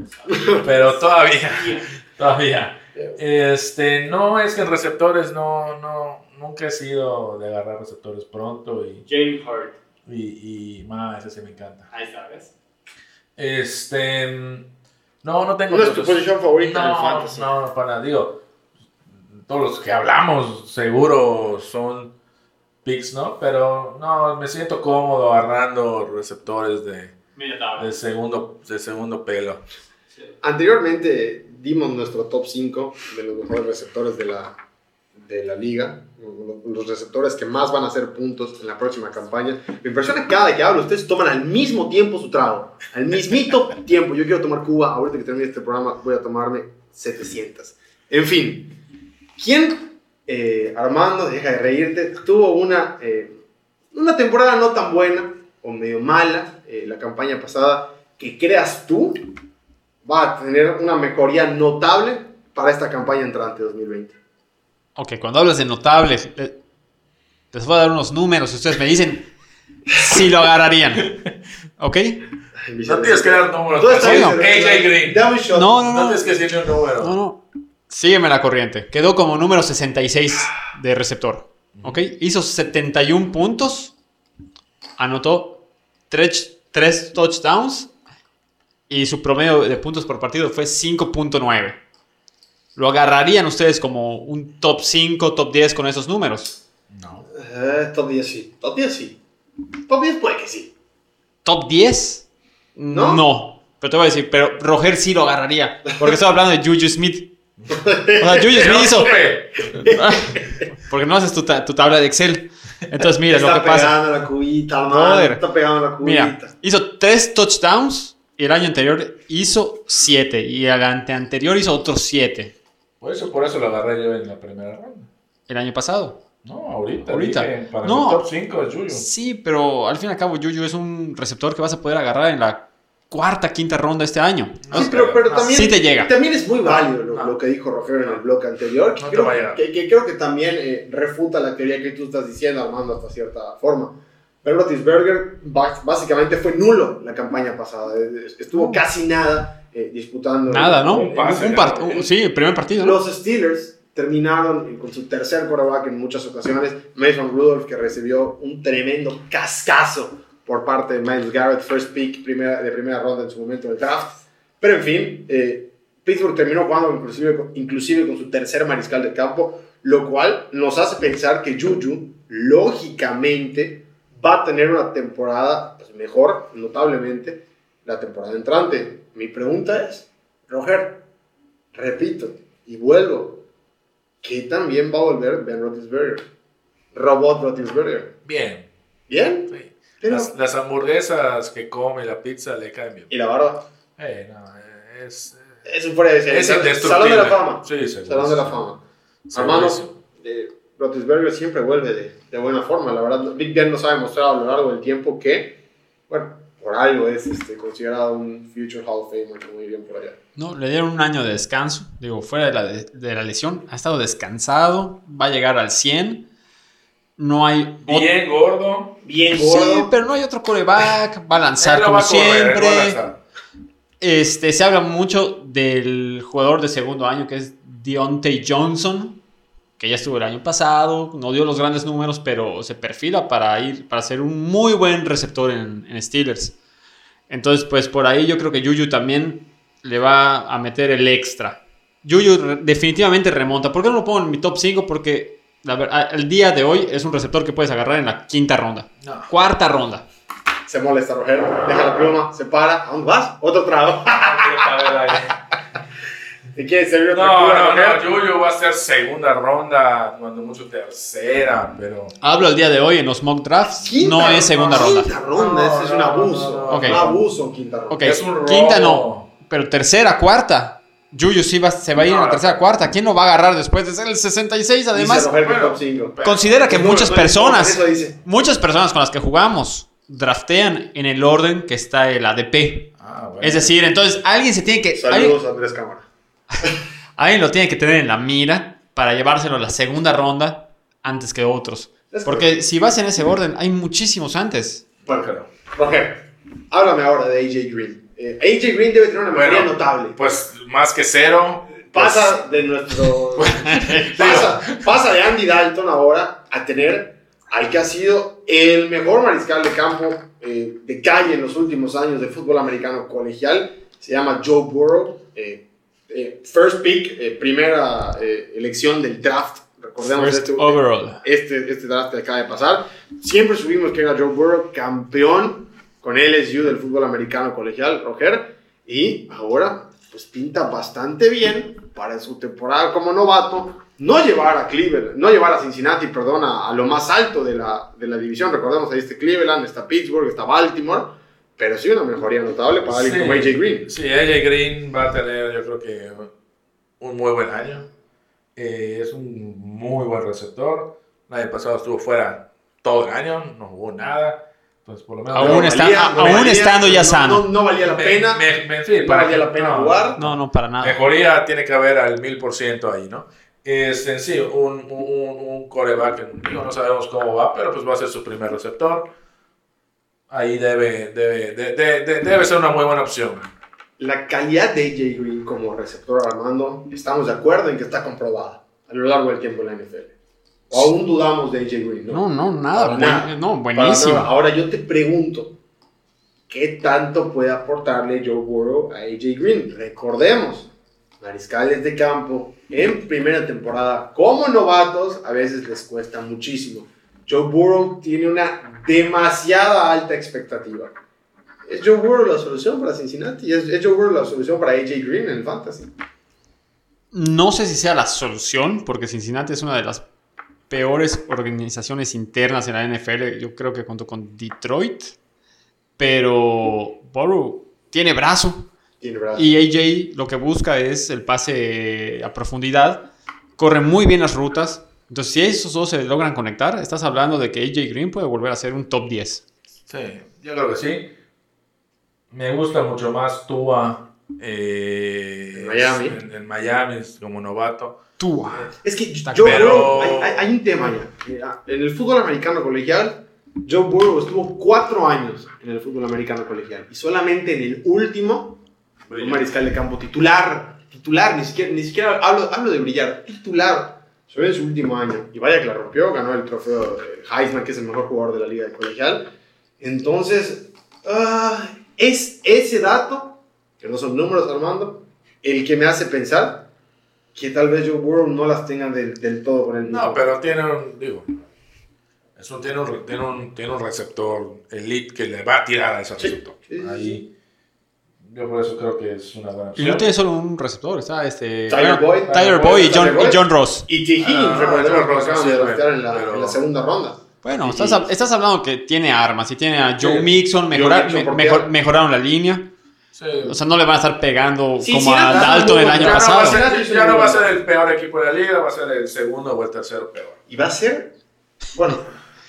D: pero todavía, todavía. Este, no es que en receptores no, no, nunca he sido de agarrar receptores pronto y,
B: Jane Hart.
D: y, y más, ese sí me encanta.
B: Ahí sabes.
D: Este, no, no tengo
B: ¿No es tu posición favorita en el
D: No,
B: fantasy?
D: no, no, para nada. Digo, todos los que hablamos seguro son picks, ¿no? Pero no, me siento cómodo agarrando receptores de, de segundo, de segundo pelo.
B: Anteriormente dimos nuestro top 5 de los mejores receptores de la, de la liga, los receptores que más van a hacer puntos en la próxima campaña. Me impresiona cada que hablo ustedes toman al mismo tiempo su trago, al mismito tiempo. Yo quiero tomar Cuba, ahorita que termine este programa voy a tomarme 700. En fin, ¿quién, eh, Armando, deja de reírte, tuvo una, eh, una temporada no tan buena o medio mala eh, la campaña pasada que creas tú va a tener una mejoría notable para esta campaña entrante 2020.
C: Ok, cuando hablas de notables, eh, les voy a dar unos números y ustedes me dicen si lo agarrarían. ¿Ok?
D: No tienes que dar números.
B: Tú estás
C: Bueno.
B: bien,
D: AJ Green.
B: Dame un shot.
C: No, no,
D: No
C: no.
D: tienes que decirle un número.
C: No, no. Sígueme la corriente. Quedó como número 66 de receptor. ¿Ok? Hizo 71 puntos. Anotó 3, touchdowns. Y su promedio de puntos por partido fue 5.9. ¿Lo agarrarían ustedes como un top 5, top 10 con esos números?
D: No.
B: Eh, top 10 sí. Top 10 sí. Top 10 puede que sí.
C: ¿Top 10?
B: ¿No?
C: No. Pero te voy a decir, pero Roger sí lo agarraría. Porque estoy hablando de Juju Smith. O sea, Juju Smith hizo. Porque no haces tu, ta- tu tabla de Excel. Entonces, mira
B: está
C: lo que pasa.
B: pegando la cubita.
C: Brother.
B: Está pegando la cubita.
C: Mira, hizo 3 touchdowns y el año anterior hizo 7. Y el ante anterior hizo otros 7.
D: Por eso, por eso lo agarré yo en la primera ronda.
C: El año pasado.
D: No, ahorita.
C: Ahorita.
D: dije, para
C: No.
D: mi top 5 es Juju.
C: Sí, pero al fin y al cabo, Juju es un receptor que vas a poder agarrar en la cuarta, quinta ronda este año.
D: No,
B: Sí, pero, pero
D: no.
B: también,
C: Sí te llega.
B: también es muy válido lo, lo que dijo Roger en el bloque anterior. Que,
D: No
B: creo, que, que creo que también eh, refuta la teoría que tú estás diciendo, Armando, hasta cierta forma. Ben Roethlisberger ba- básicamente fue nulo la campaña pasada. Eh, Estuvo casi nada eh, disputando.
C: Nada, ¿no?
D: Un pase,
C: Un part- un- sí, el primer partido. ¿no?
B: Los Steelers terminaron con su tercer quarterback en muchas ocasiones, Mason Rudolph, que recibió un tremendo cascazo por parte de Miles Garrett, first pick primera, de primera ronda en su momento del draft. Pero en fin, eh, Pittsburgh terminó jugando inclusive, inclusive con su tercer mariscal de campo, lo cual nos hace pensar que Juju, lógicamente, va a tener una temporada pues, mejor, notablemente, la temporada entrante. Mi pregunta es, Roger, repito y vuelvo, ¿qué también va a volver Ben Roethlisberger? Robot Roethlisberger.
D: Bien.
B: ¿Bien?
D: sí.
B: Pero-
D: Las, las hamburguesas que come, la pizza le caen bien.
B: ¿Y la barba?
D: Eh, no, es,
B: Es un fuera de serie.
D: es indestructible.
B: Salón de la fama.
D: Sí, seguro.
B: Salón de la fama. Hermano, eh, Roethlisberger siempre vuelve de, de buena forma. La verdad, Big Ben nos ha demostrado a lo largo del tiempo que, bueno, por algo es este, considerado un Future Hall of Famer, muy bien por allá.
C: No, le dieron un año de descanso. Digo, fuera de la, de la lesión. Ha estado descansado. Va a llegar al 100. No hay.
D: Bien gordo.
B: Bien
C: Sí, pero no hay otro coreback. Va a lanzar como
D: va a correr, él va a
C: siempre.
D: lanzar.
C: Este, se habla mucho del jugador de segundo año que es Deontay Johnson, que ya estuvo el año pasado, no dio los grandes números, pero se perfila para ir para ser un muy buen receptor en, en Steelers. Entonces, pues por ahí yo creo que Juju también le va a meter el extra. Juju definitivamente remonta. ¿Por qué no lo pongo en mi top 5? Porque la ver- a- el día de hoy es un receptor que puedes agarrar en la quinta ronda.
D: No.
C: Cuarta ronda.
B: Se molesta, Roger. Deja la pluma, se para. ¿A dónde vas? Otro trago. ¿Te quieres servir otra
D: No, no, no, Yuyu va a ser segunda ronda, cuando mucho tercera, pero...
C: Hablo el día de hoy en los mock drafts.
B: Quinta
C: no es segunda ronda.
B: Quinta ronda,
D: No,
B: ese es un
D: no,
B: abuso.
D: no, no.
C: Ok.
B: Un abuso, quinta ronda.
D: Es un robo.
C: quinta no, pero tercera, cuarta. Juju sí va, se va a ir en la
D: No,
C: tercera, cuarta. ¿Quién lo va a agarrar después de ser el 66?
B: Dice
C: Además,
B: Roger que
D: bueno,
B: top 5.
C: considera que muchas personas,
B: Eso dice.
C: muchas personas con las que jugamos draftean en el orden que está el ADP.
D: Ah, bueno.
C: Es decir, entonces alguien se tiene que, alguien,
B: Saludos, Andrés Cámara.
C: alguien lo tiene que tener en la mira para llevárselo a la segunda ronda antes que otros.
B: Es
C: Porque si vas en ese orden, hay muchísimos antes.
B: Bueno, Roger, háblame ahora de AJ Green. Eh, AJ Green debe tener una mejoría
D: Bueno,
B: notable.
D: Pues más que cero. pues,
B: Pasa de nuestro. pasa, pasa de Andy Dalton ahora a tener al que ha sido el mejor mariscal de campo eh, de calle en los últimos años de fútbol americano colegial. Se llama Joe Burrow. eh, eh, first pick, eh, primera eh, elección del draft. Recordemos
C: First
B: este,
C: overall.
B: este, este draft que acaba de pasar. Siempre subimos que era Joe Burrow, campeón con LSU del fútbol americano colegial, Roger. Y ahora, pues pinta bastante bien para su temporada como novato. No llevar a Cleveland, no llevar a Cincinnati, perdón, a, a lo más alto de la, de la división. Recordemos, ahí está Cleveland, está Pittsburgh, está Baltimore. Pero sí una mejoría notable para alguien
D: sí,
B: como AJ Green.
D: Sí, AJ Green va a tener, yo creo que un muy buen año. Eh, es un muy buen receptor. El año pasado estuvo fuera todo el año, no jugó nada. Pues por lo menos.
C: Aún
B: No
C: está-
B: valía-
C: aún
B: valía-
C: estando ya
B: no-
C: sano.
B: No, no valía la
D: Me-
B: pena.
D: me- me- sí,
B: no
D: para
B: valía
D: que-
B: la pena
D: no,
B: jugar.
C: No, no, para nada.
D: Mejoría tiene que haber al mil por ciento ahí, ¿no? Es en sí un, un, un coreback, no sabemos cómo va, pero pues va a ser su primer receptor. Ahí debe, debe, de- de- de- debe ser una muy buena opción.
B: La calidad de AJ Green como receptor Armando, estamos de acuerdo en que está comprobada a lo largo del tiempo en la NFL. O aún dudamos de AJ Green, ¿no?
C: No, no, nada. Buen-
B: nada.
C: no, buenísimo.
B: nada. Ahora yo te pregunto, ¿qué tanto puede aportarle Joe Burrow a AJ Green? Recordemos, mariscales de campo en primera temporada como novatos a veces les cuesta muchísimo. Joe Burrow tiene una demasiada alta expectativa. ¿Es Joe Burrow la solución para Cincinnati? ¿Es, Joe Burrow la solución para AJ Green en el Fantasy?
C: No sé si sea la solución, porque Cincinnati es una de las peores organizaciones internas en la NFL. Yo creo que junto con Detroit. Pero Burrow tiene brazo.
B: Tiene brazo.
C: Y AJ lo que busca es el pase a profundidad. Corre muy bien las rutas. Entonces, si esos dos se logran conectar, estás hablando de que AJ Green puede volver a ser un top 10.
D: Sí, yo creo que sí. Me gusta mucho más Tua eh,
B: En Miami.
D: En, en Miami como novato.
C: Tú.
B: Es que
C: Está
B: Joe
D: pero-
B: Burrow, hay, hay- hay un tema ya. Mira, En el fútbol americano colegial, Joe Burrow estuvo cuatro años en el fútbol americano colegial y solamente en el último fue un mariscal de campo titular. Titular, ni siquiera, ni siquiera hablo, hablo de brillar. Titular. Solo en su último año. Y vaya que la rompió, ganó el trofeo de Heisman, que es el mejor jugador de la liga de colegial. Entonces, ah, es ese dato, que no son números, Armando, el que me hace pensar que tal vez Joe Burrow no las tenga del, del todo con el
D: No, pero tiene un, digo, eso tiene un, tiene un, tiene un receptor elite que le va a tirar a ese
B: Sí,
D: receptor.
B: sí, sí,
D: Ahí, yo por eso creo que es una buena
C: Y
D: opción.
C: no tiene solo un receptor, está este.
B: Tyler Boyd.
C: Tyler Boyd y John,
B: Boyd.
C: y John Ross.
B: Y T. Higgins,
D: Ah,
B: recordemos
D: Ross,
B: acaban de draftear en la,
D: pero-
B: en la segunda ronda.
C: Bueno,
B: Y-
C: estás, estás hablando que tiene armas y tiene a Joe
B: Sí.
C: Mixon,
B: Joe
C: mejorar-
B: Mixon
C: me-
B: por
C: mejor- mejoraron la línea.
D: Sí.
C: O sea, no le van a estar pegando
B: Sí,
C: como
B: sí,
C: a
B: no,
C: Dalton
B: no,
C: el
B: no,
C: año
D: ya, no
C: pasado.
D: ser,
B: Cincinnati
D: ya no va a ser el peor equipo de la liga, va a ser el segundo o el tercero peor.
B: Y va a ser, bueno,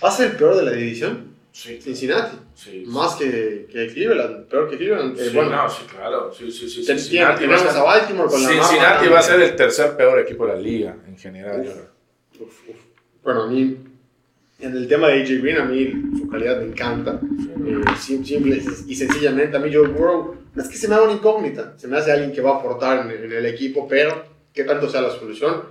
B: va a ser el peor de la división,
D: Sí,
B: Cincinnati.
D: sí.
B: Más que, que Cleveland, peor que Cleveland. Eh,
D: Sí,
B: bueno,
D: no, sí, claro. Sí, sí, sí. Cincinnati va a
B: tenemos
D: ser-
B: a Baltimore con la
D: Cincinnati va a ser el tercer peor equipo de la liga en general. creo.
B: Uf, uf. Bueno, a mí, en el tema de AJ Green, a mí su calidad me encanta. Eh, sim- simple y sencillamente, a mí Joe Burrow, no es que se me haga una incógnita, se me hace alguien que va a aportar en, en el equipo, pero que tanto sea la solución,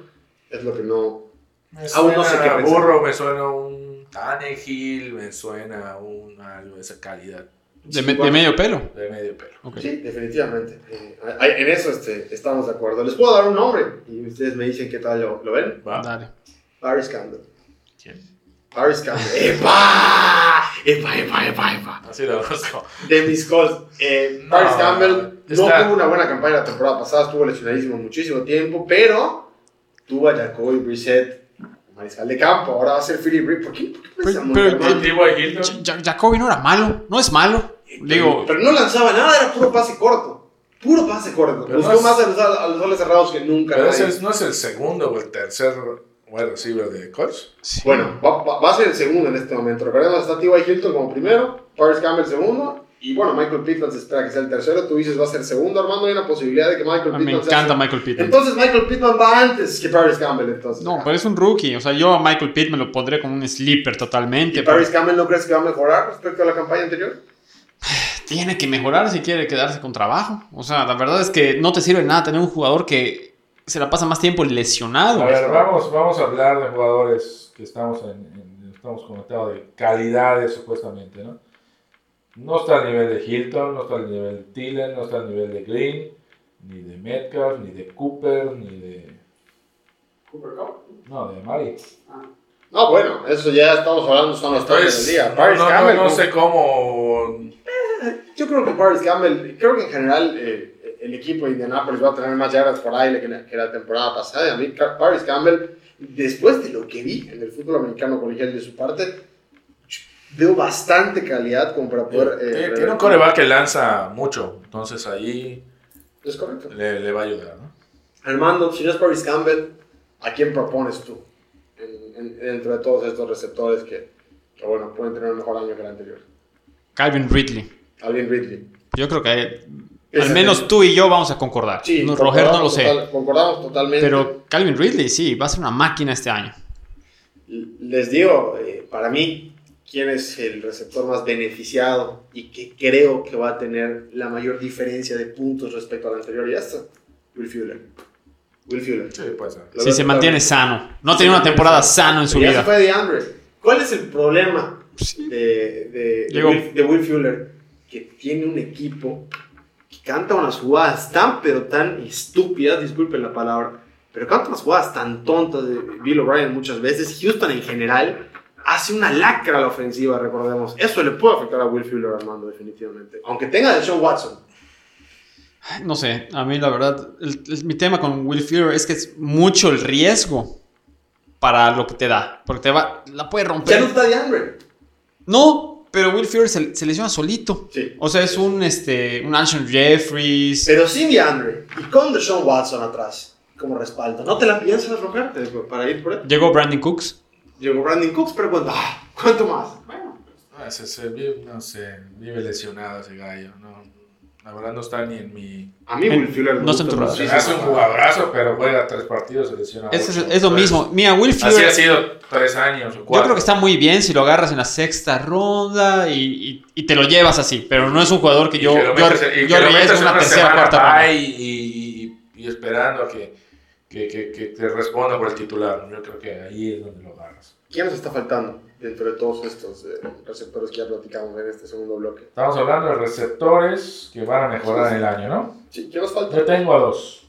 B: es lo que no...
D: Me
B: Aún no sé qué
D: a
B: pensar.
D: Burro, me suena un Tannehill, me suena a un algo de esa calidad
C: De, me- de medio pelo.
D: de medio pelo.
C: Ok.
B: Sí, definitivamente. Eh, en eso este, estamos de acuerdo. Les puedo dar un nombre y ustedes me dicen qué tal lo, lo ven.
D: ¿Va?
C: Dale.
B: Paris Campbell.
D: ¿Quién?
B: Paris Campbell. ¡Epa! ¡Epa, epa, epa, epa!
D: Así lo conozco.
B: De mis calls. Eh,
D: No,
B: Paris Campbell no
D: está-
B: tuvo una buena campaña la temporada pasada, estuvo lesionadísimo muchísimo tiempo, pero tuvo a Jacoby Brissett, mariscal de campo. Ahora va a ser Philip Rivers. ¿Por qué? ¿Por qué pensamos
C: pero-
B: que
C: pero-. Ja- Jacoby no era malo, no es malo. Digo,
B: pero no lanzaba nada, era puro pase corto. Puro pase corto.
D: Pero
B: Buscó
D: no es-
B: más a los, a los goles cerrados que nunca.
D: Pero
B: nadie.
D: es- no es el segundo o el tercer wide receiver de Colts.
C: sí.
B: Bueno, va, va- va a ser el segundo en este momento. Recordemos, está T.Y. Hilton como primero, Paris Campbell segundo, y bueno, Michael Pittman se espera que sea el tercero. Tú dices va a ser segundo, Armando. Hay una posibilidad de que Michael
C: me
B: Pittman sea
C: encanta Michael Pittman.
B: Entonces Michael Pittman va antes que Paris Campbell, entonces.
C: No, pero es un rookie. O sea, yo a Michael Pittman lo pondré como un sleeper totalmente.
B: ¿Y Paris Campbell no crees que va a mejorar respecto a la campaña anterior?
C: Tiene que mejorar si quiere quedarse con trabajo. O sea, la verdad es que no te sirve nada tener un jugador que se la pasa más tiempo lesionado.
D: A ver, vamos, vamos a hablar de jugadores que estamos, en, en- estamos conectados de calidades supuestamente, ¿no? No está al nivel de Hilton, no está al nivel de Tillen, no está al nivel de Green, ni de Metcalf, ni de Cooper, ni de... No, de Mari.
B: No, bueno, eso ya estamos hablando, son los tres del día.
D: no,
B: Paris
D: no, no,
B: Campbell,
D: no
B: no-
D: sé cómo...
B: Yo creo que Paris Campbell, creo que en general eh, el equipo de Indianapolis va a tener más yardas por aire que la, que la temporada pasada. Y a mí, Paris Campbell, después de lo que vi en el fútbol americano colegial de su parte, veo bastante calidad como para poder. eh,
D: Tiene- tiene
B: revertir.
D: un coreback que lanza mucho, entonces ahí
B: Es correcto.
D: le, le va a ayudar, ¿no?
B: Armando, si no es Paris Campbell, ¿a quién propones tú? En- en- dentro de todos estos receptores que, que, bueno, pueden tener un mejor año que el anterior.
C: Calvin Ridley.
B: Alvin Ridley.
C: Yo creo que al menos tú y yo vamos a concordar.
B: Sí,
C: No, Roger no lo
B: concordamos
C: sé.
B: total- concordamos totalmente.
C: Pero Calvin Ridley sí, va a ser una máquina este año.
B: Les digo, eh, para mí, quién es el receptor más beneficiado y que creo que va a tener la mayor diferencia de puntos respecto al anterior. Y ya está. Will Fuller. Will Fuller.
D: Sí, puede ser.
C: Si se mantiene sano. No ha
B: Sí,
C: tenido una temporada
B: sano.
C: sano en su
B: ya
C: vida.
B: se fue de Andre. ¿Cuál es el problema de, de, de
C: Llegó.
B: Will, de Will Fuller? Que tiene un equipo que canta unas jugadas tan, pero tan estúpidas, disculpen la palabra, pero canta unas jugadas tan tontas de Bill O'Brien muchas veces. Houston en general hace una lacra a la ofensiva, recordemos. Eso le puede afectar a Will Fuller, Armando, definitivamente. Aunque tenga a Sean Watson.
C: No sé, a mí la verdad, el- el- mi tema con Will Fuller es que es mucho el riesgo para lo que te da. Porque te va, la puede
B: Ya no
C: romper.
B: está de Andre.
C: No, pero Will Fuller se, se lesiona solito.
B: Sí.
C: O sea, es un, este, un Alshon Jeffries.
B: Pero sin DeAndre y con Deshaun Watson atrás como respaldo. ¿No te la piensas romper para ir por él?
C: Llegó Brandon Cooks.
B: Llegó Brandon Cooks, pero ¿cuánto, ah, ¿cuánto más? Bueno,
D: No, ese, se vive, no sé, vive lesionado ese gallo. No, la verdad no está ni en mi...
B: a mí Will Fuller
C: No está en tu radar.
D: Se hace un jugadorazo, pero juega tres partidos, se lesiona
C: Es, es-
D: ocho.
C: es lo
D: Pues,
C: mismo. Mira, Will
D: Así
C: Fuller.
D: ha sido tres años o
C: Yo
D: cuatro.
C: creo que está muy bien si lo agarras en la sexta ronda y, y- y te lo llevas así. Pero no es un jugador que
D: Y
C: yo,
D: que lo
C: yo,
D: metes y
C: yo
D: que lo metes
C: una
D: una
C: tercera cuarta ronda.
D: y, y- y esperando a que, que que, que, te responda por el titular. Yo creo que ahí es donde lo agarras.
B: ¿Quién nos está faltando dentro de todos estos eh, receptores que ya platicamos en este segundo bloque?
D: Estamos hablando de receptores que van a mejorar en el año, ¿no?
B: Sí, ¿quién nos falta?
D: Yo tengo a dos.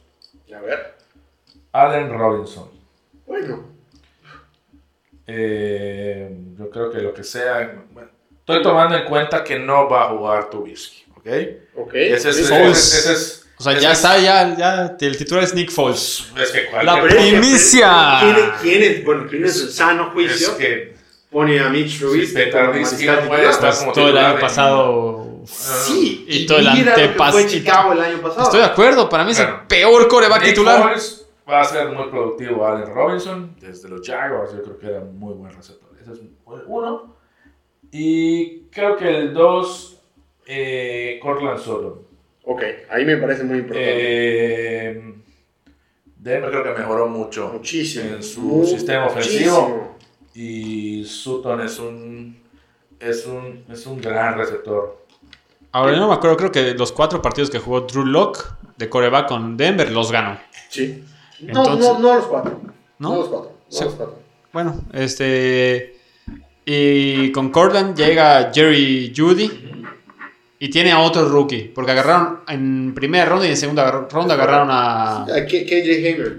B: A ver.
D: Allen Robinson.
B: Bueno,
D: Eh, yo creo que lo que sea. bueno, estoy tomando en cuenta que no va a jugar Trubisky, ¿ok?
B: ok.
D: Ese es, ese es- ese es-
C: O sea, ya
D: es-
C: está, ya, ya, el titular es Nick Foles.
D: Es que
C: La primicia.
B: ¿Quién, es- quién es, bueno, quién es el sano
D: Es
B: juicio?
D: que
B: Pone a Mitch Trubisky
D: Sí,
B: como
C: Pues
D: como
C: todo el año pasado.
B: Sí,
C: Y todo el
B: mira lo que
C: antepas-
B: fue Chicago el año pasado.
C: Estoy de acuerdo, para mí es el peor coreback titular.
D: Foles va a ser muy productivo Allen Robinson desde los Jaguars. Yo creo que era muy buen receptor. Ese es uno. Y creo que el dos, eh, Cortland Sutton.
B: Ok, ahí me parece muy importante.
D: Eh, Denver creo que mejoró mucho
B: Muchísimo.
D: en su sistema ofensivo.
B: muchísimo.
D: Y Sutton es un, es un, es un gran receptor.
C: Ahora yo no me acuerdo, creo que los cuatro partidos que jugó Drew Locke de coreback con Denver los ganó.
B: Sí. No,
C: Entonces-
B: no, no los cuatro.
C: ¿No?
B: No, los cuatro. No
C: Sí.
B: los cuatro.
C: Bueno, este. Y con Cortland llega Jerry Judy. Y tiene a otro rookie. Porque agarraron en primera ronda y en segunda ronda agarraron a.
B: A KJ Hammer.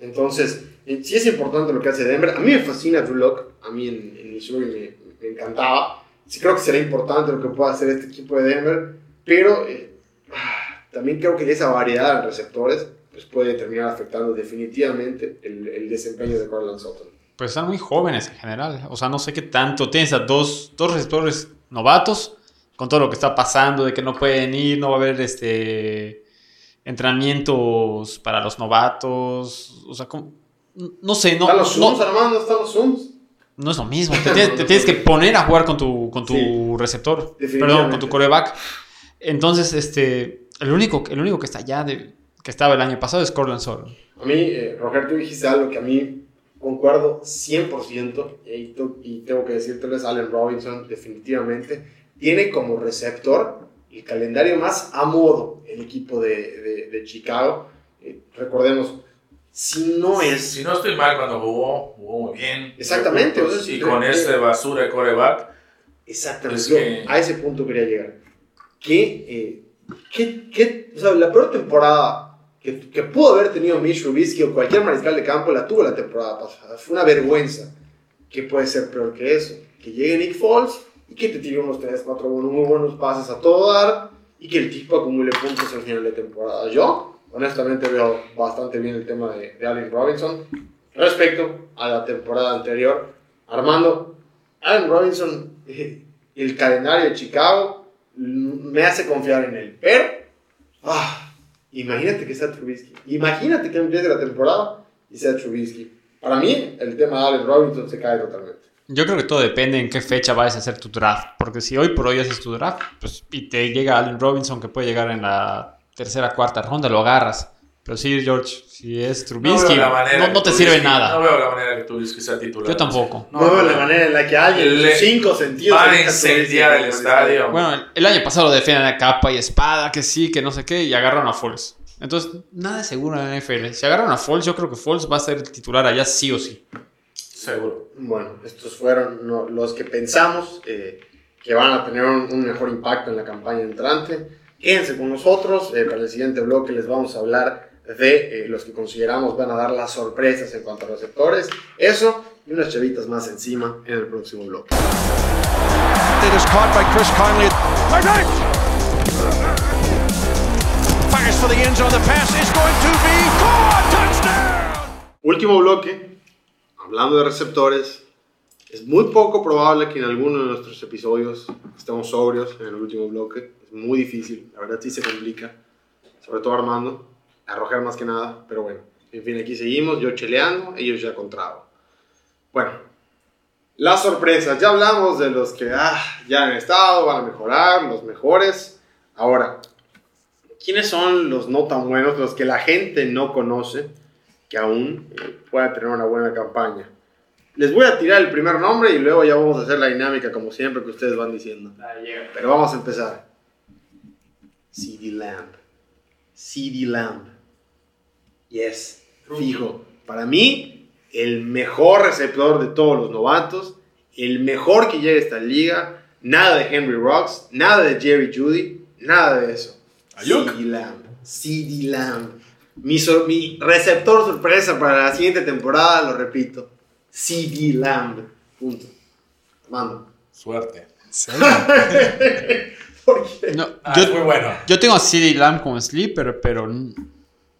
B: Entonces, sí es importante lo que hace Denver. A mí me fascina Drew Lock. A mí en, en Missouri me, me encantaba. Sí creo que será importante lo que pueda hacer este equipo de Denver. Pero eh, ah, también creo que esa variedad de receptores pues puede terminar afectando definitivamente el, el desempeño de Cortland Sutton.
C: Pues están muy jóvenes en general. O sea, no sé qué tanto. Tienes a dos, dos receptores novatos. Con todo lo que está pasando, de que no pueden ir, no va a haber este entrenamientos para los novatos. O sea, no sé, no,
B: ¿Están los
C: no,
B: Zooms, Armando? ¿Están los Zooms?
C: no es lo mismo. Te tienes, te tienes que poner a jugar con tu, con tu
B: Sí,
C: receptor. Perdón, con tu coreback. Entonces, este, el único, el único que está allá, de, que estaba el año pasado, es Cortland Sutton.
B: A mí, eh, Roger, tú dijiste algo que a mí concuerdo 100% y, y tengo que decírtelo, es Allen Robinson, definitivamente. Tiene como receptor el calendario más a modo el equipo de, de- de Chicago. Eh, recordemos, si no es...
D: Si no estoy mal cuando jugó, jugó muy bien.
B: Exactamente, sí,
D: y con
B: que-
D: ese basura de coreback,
B: Exactamente,
D: Es que-
B: a ese punto quería llegar. ¿Qué, eh, qué, qué- o sea, la peor temporada que, que pudo haber tenido Mitch Trubisky o cualquier mariscal de campo la tuvo la temporada pasada. Fue una vergüenza. ¿Qué puede ser peor que eso? Que llegue Nick Foles y que te tire unos 3, 4 buenos, muy buenos pases a todo dar y que el tipo acumule puntos al final de temporada. Yo, honestamente, veo bastante bien el tema de, de Allen Robinson. Respecto a la temporada anterior, Armando, Allen Robinson, eh, el calendario de Chicago mm, me hace confiar en él. Pero, ah, imagínate que sea Trubisky. Imagínate que empiece la temporada y sea Trubisky. Para mí, el tema de Allen Robinson se cae totalmente.
C: Yo creo que todo depende en qué fecha vayas a hacer tu draft. Porque si hoy por hoy haces tu draft pues, y te llega Allen Robinson, que puede llegar en la tercera cuarta ronda, lo agarras. Pero sí, George, si es
D: no,
C: Trubisky, no, no
D: que
C: te
D: Trubisky-
C: sirve
D: No
C: nada.
D: veo la manera que Trubisky sea titular.
C: Yo tampoco.
B: No, veo la manera en la que alguien, en cinco sentidos,
D: va a incendiar el estadio.
C: Bueno, el- el año pasado lo defienden a capa y espada, que sí, que no sé qué, y agarraron a Foles. Entonces, nada es seguro en la NFL. Si agarran a Foles, yo creo que Foles va a ser el titular allá sí o sí.
D: Seguro.
B: Bueno, estos fueron los que pensamos eh, que van a tener un, un mejor impacto en la campaña entrante. Quédense con nosotros. eh, para el siguiente bloque les vamos a hablar de eh, los que consideramos van a dar las sorpresas en cuanto a receptores. Eso y unas chavitas más encima en el próximo bloque.
E: It is caught by Chris Conley. Fires for the end zone. The pass is going to be caught. Touchdown!
B: Último bloque. Hablando de receptores. Es muy poco probable que en alguno de nuestros episodios estemos sobrios en el último bloque. Es muy difícil. La verdad sí se complica. Sobre todo Armando. A Roger más que nada. Pero bueno. En fin, aquí seguimos. Yo cheleando. Ellos ya con trago. Bueno. Las sorpresas. Ya hablamos de los que ah, ya han estado. Van a mejorar. Los mejores. Ahora. ¿Quiénes son los no tan buenos? Los que la gente no conoce. Que aún eh, pueda tener una buena campaña. Les voy a tirar el primer nombre y luego ya vamos a hacer la dinámica como siempre que ustedes van diciendo. Pero vamos a empezar. CD Lamb. CD Lamb. Yes. fijo. Para mí, el mejor receptor de todos los novatos, el mejor que llega a esta liga. Nada de Henry Rocks, nada de Jerry Judy, nada de eso. CD Lamb. CD Lamb. Mi, sor- mi receptor sorpresa para la siguiente temporada, lo repito. CD Lamb. Punto. Mando.
D: Suerte.
C: No,
D: Ah,
C: yo,
D: es muy bueno.
C: yo tengo a CD Lamb como sleeper, pero
B: No,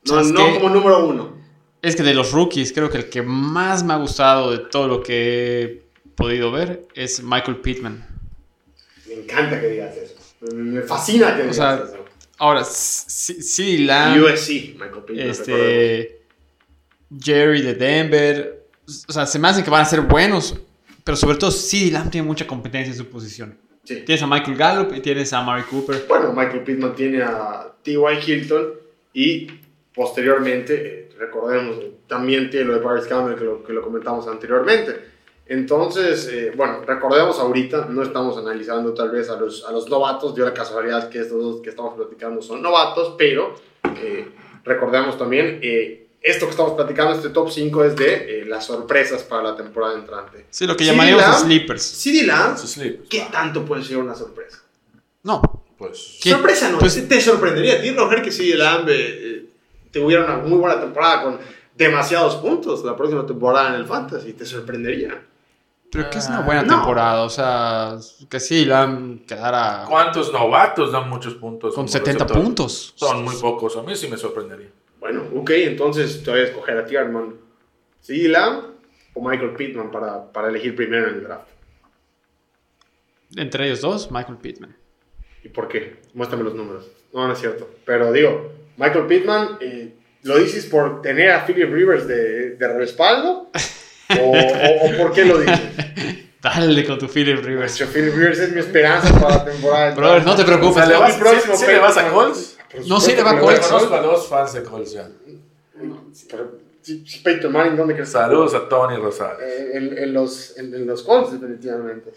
C: ¿sabes
B: no
C: qué?
B: como número uno.
C: es que de los rookies, creo que el que más me ha gustado de todo lo que he podido ver es Michael Pittman.
B: Me encanta que digas eso. Me, me fascina que digas
C: sea,
B: eso.
C: Ahora, CD Lamb,
B: USC, Michael
C: este, Jerry de Denver, o sea, se me hace que van a ser buenos, pero sobre todo CD Lamb tiene mucha competencia en su posición.
B: Sí.
C: Tienes a Michael Gallup y tienes a Mari Cooper.
B: Bueno, Michael Pittman tiene a T.Y. Hilton y posteriormente, eh, recordemos, también tiene lo de Paris Campbell que lo, que lo comentamos anteriormente. Entonces, eh, bueno, recordemos ahorita, no estamos analizando tal vez a los, a los novatos, dio la casualidad que estos dos que estamos platicando son novatos, pero eh, recordemos también, eh, esto que estamos platicando, este top 5 es de eh, las sorpresas para la temporada entrante.
C: Sí, lo que
B: CD
C: llamaríamos
B: Lamb-
C: sleepers.
B: CD
D: sleep.
B: ¿qué tanto puede ser una sorpresa?
C: No,
D: Pues.
C: ¿Qué?
B: Sorpresa no,
C: Pues-
B: ¿te- sorprendería a ti, Roger, que si el AMBE eh, tuviera una muy buena temporada con demasiados puntos la próxima temporada en el Fantasy? ¿Te sorprendería?
C: Pero que es una buena
B: no.
C: temporada, o sea, que sí, Lamb quedara
D: ¿Cuántos novatos dan muchos puntos?
C: con
D: como
C: 70
D: receptor?
C: puntos.
D: Son muy pocos. A mí sí me sorprendería.
B: Bueno, ok, entonces te voy a escoger a ti, Armando. ¿Sí, Lamb o Michael Pittman para, para elegir primero en el draft?
C: Entre ellos dos, Michael Pittman.
B: ¿Y por qué? Muéstrame los números. No, no es cierto. Pero digo, Michael Pittman, eh, ¿lo dices por tener a Philip Rivers de, de respaldo? ¿O, o- o por qué lo dices?
C: Dale con tu Philip Rivers.
B: Macho, Philip Rivers es mi esperanza para la temporada.
C: Brother, no te
D: O
C: preocupes.
D: sea, ¿le
C: no,
D: vas,
B: mi próximo
D: sí- sí le vas a Colts?
C: No, sí le va a Colts.
D: Conozco a dos fans de Colts ya.
B: Pero, sí, sí, Peyton Manning, ¿dónde crees?
D: Saludos a Tony Rosales.
B: Eh, en, en los, en, en los Colts, definitivamente.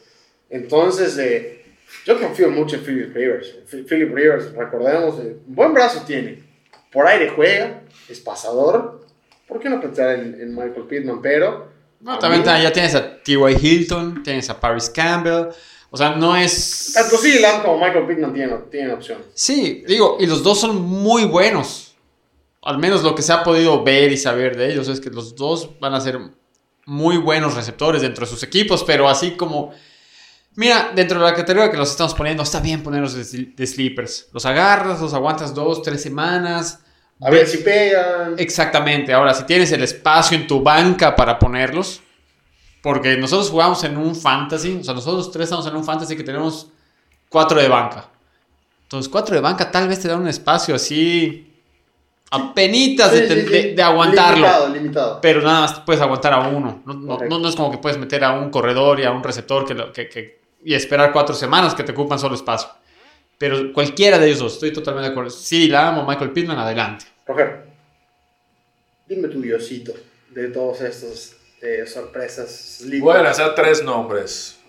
B: Entonces, eh, yo confío mucho en Philip Rivers. Phil- Philip Rivers, recordemos, eh, buen brazo tiene. Por aire juega, es pasador. ¿Por qué no pensar en, en Michael Pittman? Pero.
C: No, también ya tienes a T.Y. Hilton, tienes a Paris Campbell. O sea, no es.
B: Tanto sí, como Michael Pittman tienen, tienen opciones.
C: Sí, digo, y los dos son muy buenos. Al menos lo que se ha podido ver y saber de ellos es que los dos van a ser muy buenos receptores dentro de sus equipos, pero así como... Mira, dentro de la categoría que los estamos poniendo, está bien ponerlos de, de sleepers. Los agarras, los aguantas dos, tres semanas.
B: A ver si pegan.
C: Exactamente. Ahora, si tienes el espacio en tu banca para ponerlos, porque nosotros jugamos en un fantasy, o sea, nosotros tres estamos en un fantasy que tenemos cuatro de banca. Entonces, cuatro de banca tal vez te da un espacio así, apenitas de,
B: Sí, sí,
C: de-
B: sí.
C: de aguantarlo.
B: Limitado, limitado.
C: Pero nada más puedes aguantar a uno. No, no,
B: Correcto.
C: no- no es como que puedes meter a un corredor y a un receptor que, lo- que- que- y esperar cuatro semanas que te ocupan solo espacio. Pero cualquiera de ellos dos, estoy totalmente de acuerdo. Sí, la amo, Michael Pittman, adelante.
B: Roger, dime tu diosito de todos estos eh, sorpresas.
D: Voy a lanzar tres nombres.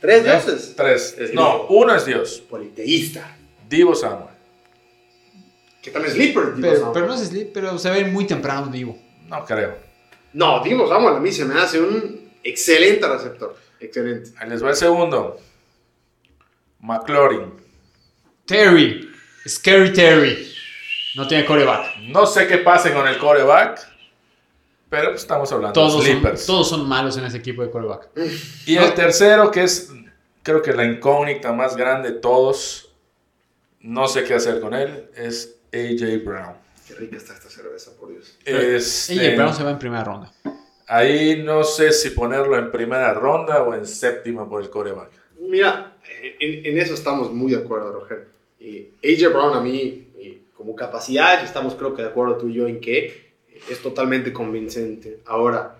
B: ¿Tres dioses?
D: Tres.
B: Es
D: No, uno es Dios.
B: Politeísta.
D: Divo Samuel.
B: ¿Qué tal Sleeper? Divo
C: Pero,
B: Samuel?
C: pero no es sleep, pero se ve muy temprano, Divo.
D: No creo.
B: No, Divo Samuel a mí se me hace un excelente receptor. Excelente.
D: Ahí les va el segundo. McLaurin.
C: Terry, Scary Terry. No tiene coreback.
D: No sé qué pase con el coreback, pero pues estamos hablando
C: Todos
D: de
C: son,
D: sleepers.
C: todos son malos en ese equipo de coreback.
D: Y el tercero, que es creo que la incógnita más grande de todos, no sé qué hacer con él, es AJ Brown.
B: Qué rica está esta cerveza, por Dios.
D: Este,
C: AJ Brown se va en primera ronda.
D: Ahí no sé si ponerlo en primera ronda o en séptima por el coreback.
B: Mira, en, en eso estamos muy de acuerdo, Roger. Y AJ Brown a mí, como capacidad, estamos creo que de acuerdo tú y yo en que es totalmente convincente. Ahora,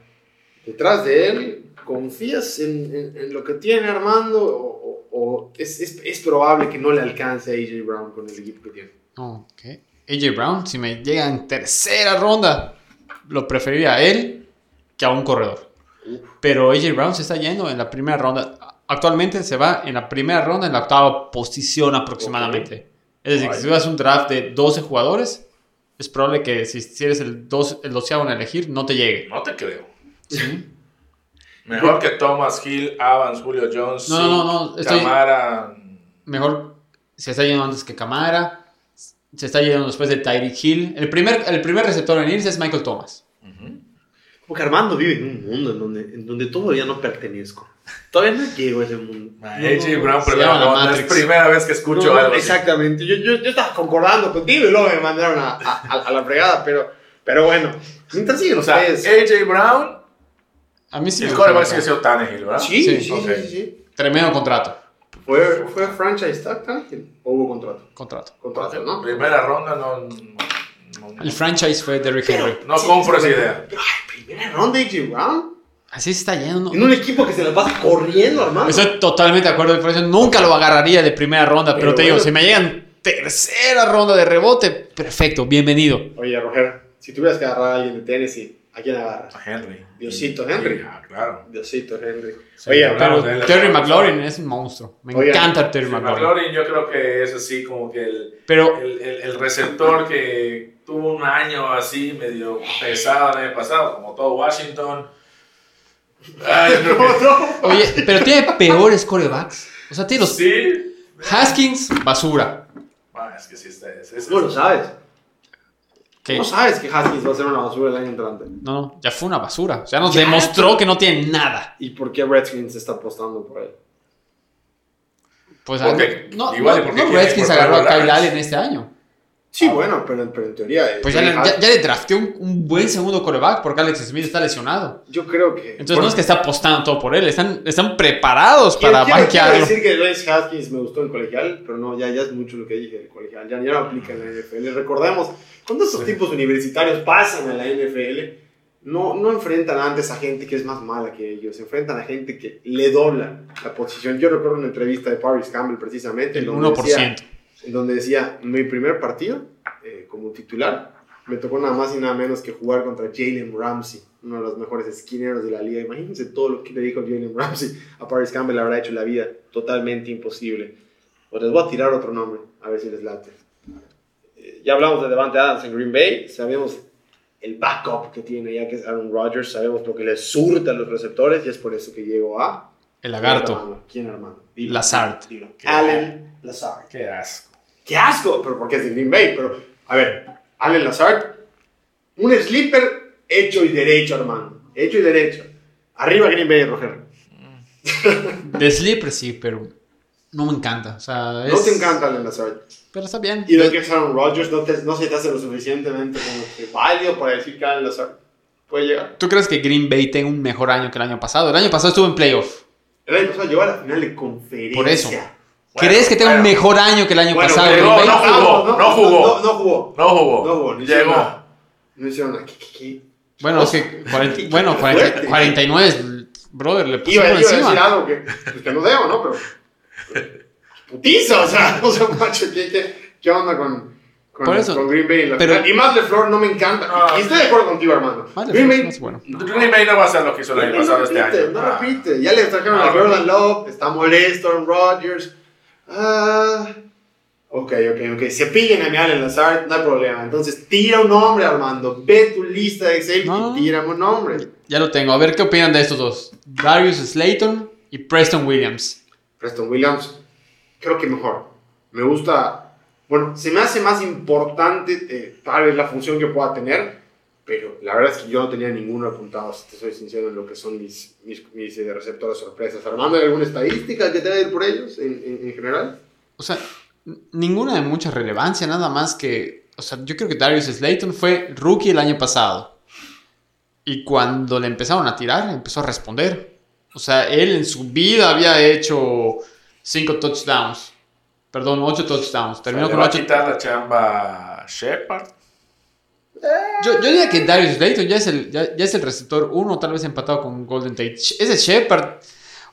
B: detrás de él, ¿confías en, en- en lo que tiene Armando o, o- o es, es- es probable que no le alcance a AJ Brown con el equipo que tiene?
C: Ok. AJ Brown, si me llega en tercera ronda, lo preferiría a él que a un corredor. Pero AJ Brown se está yendo en la primera ronda. Actualmente se va en la primera ronda, en la octava posición aproximadamente. Es decir, que si tú haces un draft de 12 jugadores, es probable que si, si eres el, dos, el doceavo en elegir, no te llegue.
D: No te creo. Mejor que Thomas Hill, Evans, Julio Jones,
C: No, no, no, no, estoy-
D: Camara.
C: Mejor se está yendo antes que Camara. Se está yendo después de Tyreek Hill. El primer, el primer receptor en irse es Michael Thomas.
B: Como que Armando vive en un mundo en donde, en donde todavía no pertenezco. Todavía no llego a ese mundo.
D: Ma,
B: No,
D: AJ
B: no,
D: Brown,
C: llama la
D: ronda. Es primera vez que escucho
B: No, no,
D: algo.
B: Exactamente. Yo, yo, yo estaba concordando contigo y luego me mandaron a, a, a- la fregada, pero, pero bueno. Mientras siguen
D: O sea,
B: ustedes.
D: AJ Brown,
C: A mí sí
D: el coreback sigue siendo Tannehill, ¿verdad?
B: sí,
C: sí,
B: sí, sí,
D: ok.
B: sí, sí.
C: Tremendo contrato.
B: ¿Fue, fue franchise tag Tannehill? ¿O hubo contrato?
C: Contrato.
B: Contrato, ¿no?
D: Primera ronda no, no,
C: El franchise fue Derrick Henry.
D: no compro esa idea.
B: Ay, primera ronda AJ Brown.
C: Así se está yendo.
B: En un equipo que se la pasa corriendo, hermano.
C: Estoy totalmente de acuerdo. Por eso nunca lo agarraría de primera ronda. Pero,
B: Pero
C: te digo,
B: bueno.
C: si me llegan tercera ronda de rebote, perfecto, bienvenido.
B: Oye, Roger, si tuvieras que agarrar a alguien de Tennessee, ¿a quién agarras?
D: A Henry.
B: Diosito Henry.
D: Sí, ah, claro.
B: Diosito Henry.
D: Sí,
B: Oye,
C: Pero. Terry McLaurin es un monstruo. Me
B: Oigan,
C: encanta Terry McLaurin.
D: McLaurin yo creo que es así como que el,
C: Pero
D: el, el, el receptor que tuvo un año así medio pesado el año pasado, como todo Washington. Ay, creo que-
C: Oye, pero tiene peores corebacks. O sea, tiene los
D: sí.
C: Haskins, basura.
D: Ah, es que sí está. Es, es-
B: ¿Cómo lo sabes?
C: ¿Qué?
B: ¿Cómo sabes que Haskins va a ser una basura el año entrante?
C: No, no, ya fue una basura. O sea, nos
B: Ya,
C: demostró que no tiene nada.
B: ¿Y por qué Redskins está apostando por él?
C: Pues
D: Porque-
C: no,
D: igual,
C: no,
D: porque
C: no Redskins agarró a Kyle. Allen este año.
B: Sí, bueno, pero, pero en teoría.
C: Pues ya, le, ya, ya le drafteó un, un buen segundo coreback porque Alex Smith está lesionado.
B: Yo creo que.
C: Entonces no es que está apostando todo por él, están, están preparados para
B: quiero- quiero decir que Lance Haskins me gustó en colegial, pero no, ya, ya es mucho lo que dije del colegial. Ya, ya no aplica en la NFL. Recordemos, cuando estos tipos universitarios pasan a la NFL, no, no enfrentan antes a gente que es más mala que ellos, enfrentan a gente que le dobla la posición. Yo recuerdo una entrevista de Paris Campbell precisamente.
C: El
B: en donde
C: 1%.
B: decía- en donde decía, mi primer partido eh, como titular, me tocó nada más y nada menos que jugar contra Jalen Ramsey, uno de los mejores esquineros de la liga. Imagínense todo lo que le dijo Jalen Ramsey a Paris Campbell, le habrá hecho la vida totalmente imposible. Pues les voy a tirar otro nombre, a ver si les late. Eh, ya hablamos de Devante Adams en Green Bay, sabemos el backup que tiene ya que es Aaron Rodgers, sabemos lo que le surta a los receptores y es por eso que llegó a...
C: El lagarto.
B: Hermano, ¿Quién hermano? Dilo,
C: Lazard.
B: dilo. Allen Lazard.
D: Qué asco.
B: ¡Qué asco! Pero porque es de Green Bay. Pero, a ver, Allen Lazard, un sleeper hecho y derecho, hermano. Hecho y derecho. Arriba Green Bay, Roger.
C: De sleeper sí, pero no me encanta. O sea,
B: No te encanta Allen Lazard.
C: Pero está bien.
B: Y lo que es Aaron Rodgers no, te- no se te hace lo suficientemente como que válido para decir que Allen Lazard puede llegar.
C: ¿Tú crees que Green Bay tenga un mejor año que el año pasado? El año pasado estuvo en playoff.
B: El año pasado llegó a la final de conferencia.
C: Por eso.
D: Bueno,
C: ¿Crees que tenga un mejor año que el año
B: Bueno,
C: pasado? Green Bay?
D: no jugó, no jugó.
B: No, no jugó.
D: No jugó.
B: No jugó. No hicieron
D: Llegó.
B: No hicieron nada. ¿Qué- qué- qué?
C: Bueno, es que 40 bueno, 40
B: Fuerte.
C: 49 es- brother, le
B: Iba,
C: pusieron
B: iba a decir
C: encima.
B: algo que, pues, que no debo, ¿no? Pero. Putiza, o sea, o sea, macho, ¿qué, qué, qué onda con, con,
C: Por eso,
B: con Green Bay la
C: pero-
B: final? Y más LeFleur no me encanta.
D: Ah.
B: y estoy de acuerdo contigo, hermano.
C: Vale,
B: Green Bay.
C: más bueno.
D: Green Bay no va a ser lo que hizo el año
B: no
D: pasado este año.
B: No
D: Ah.
B: repite. Ya le trajeron
D: No
B: a Jordan. Love, está molesto Aaron Rodgers. Ah. Ok, ok, ok. Se pillen a mi Allen Lazard, no hay problema. Entonces, tira un nombre, Armando. Ve tu lista de Excel
C: No.
B: y tírame un nombre.
C: Ya lo tengo. A ver qué opinan de estos dos. Darius Slayton y Preston Williams.
B: Preston Williams, creo que mejor. Me gusta, bueno, se me hace más importante eh, tal vez la función que pueda tener, pero la verdad es que yo no tenía ninguno apuntado, si te soy sincero, en lo que son mis, mis, mis, eh, receptores sorpresas. Armando, ¿hay alguna estadística que te va a ir por ellos en, en- en general?
C: O sea, ninguna de mucha relevancia, nada más que. O sea, yo creo que Darius Slayton fue rookie el año pasado. Y cuando le empezaron a tirar, empezó a responder. O sea, él en su vida había hecho 5 touchdowns. Perdón, 8 touchdowns. Terminó
D: ¿Le
C: con
D: va a
C: 8.
D: quitar la chamba Shepard?
C: Yo, yo diría que Darius Slayton ya es el, ya, ya es el receptor 1, tal vez empatado con Golden Tate. Ese Shepard.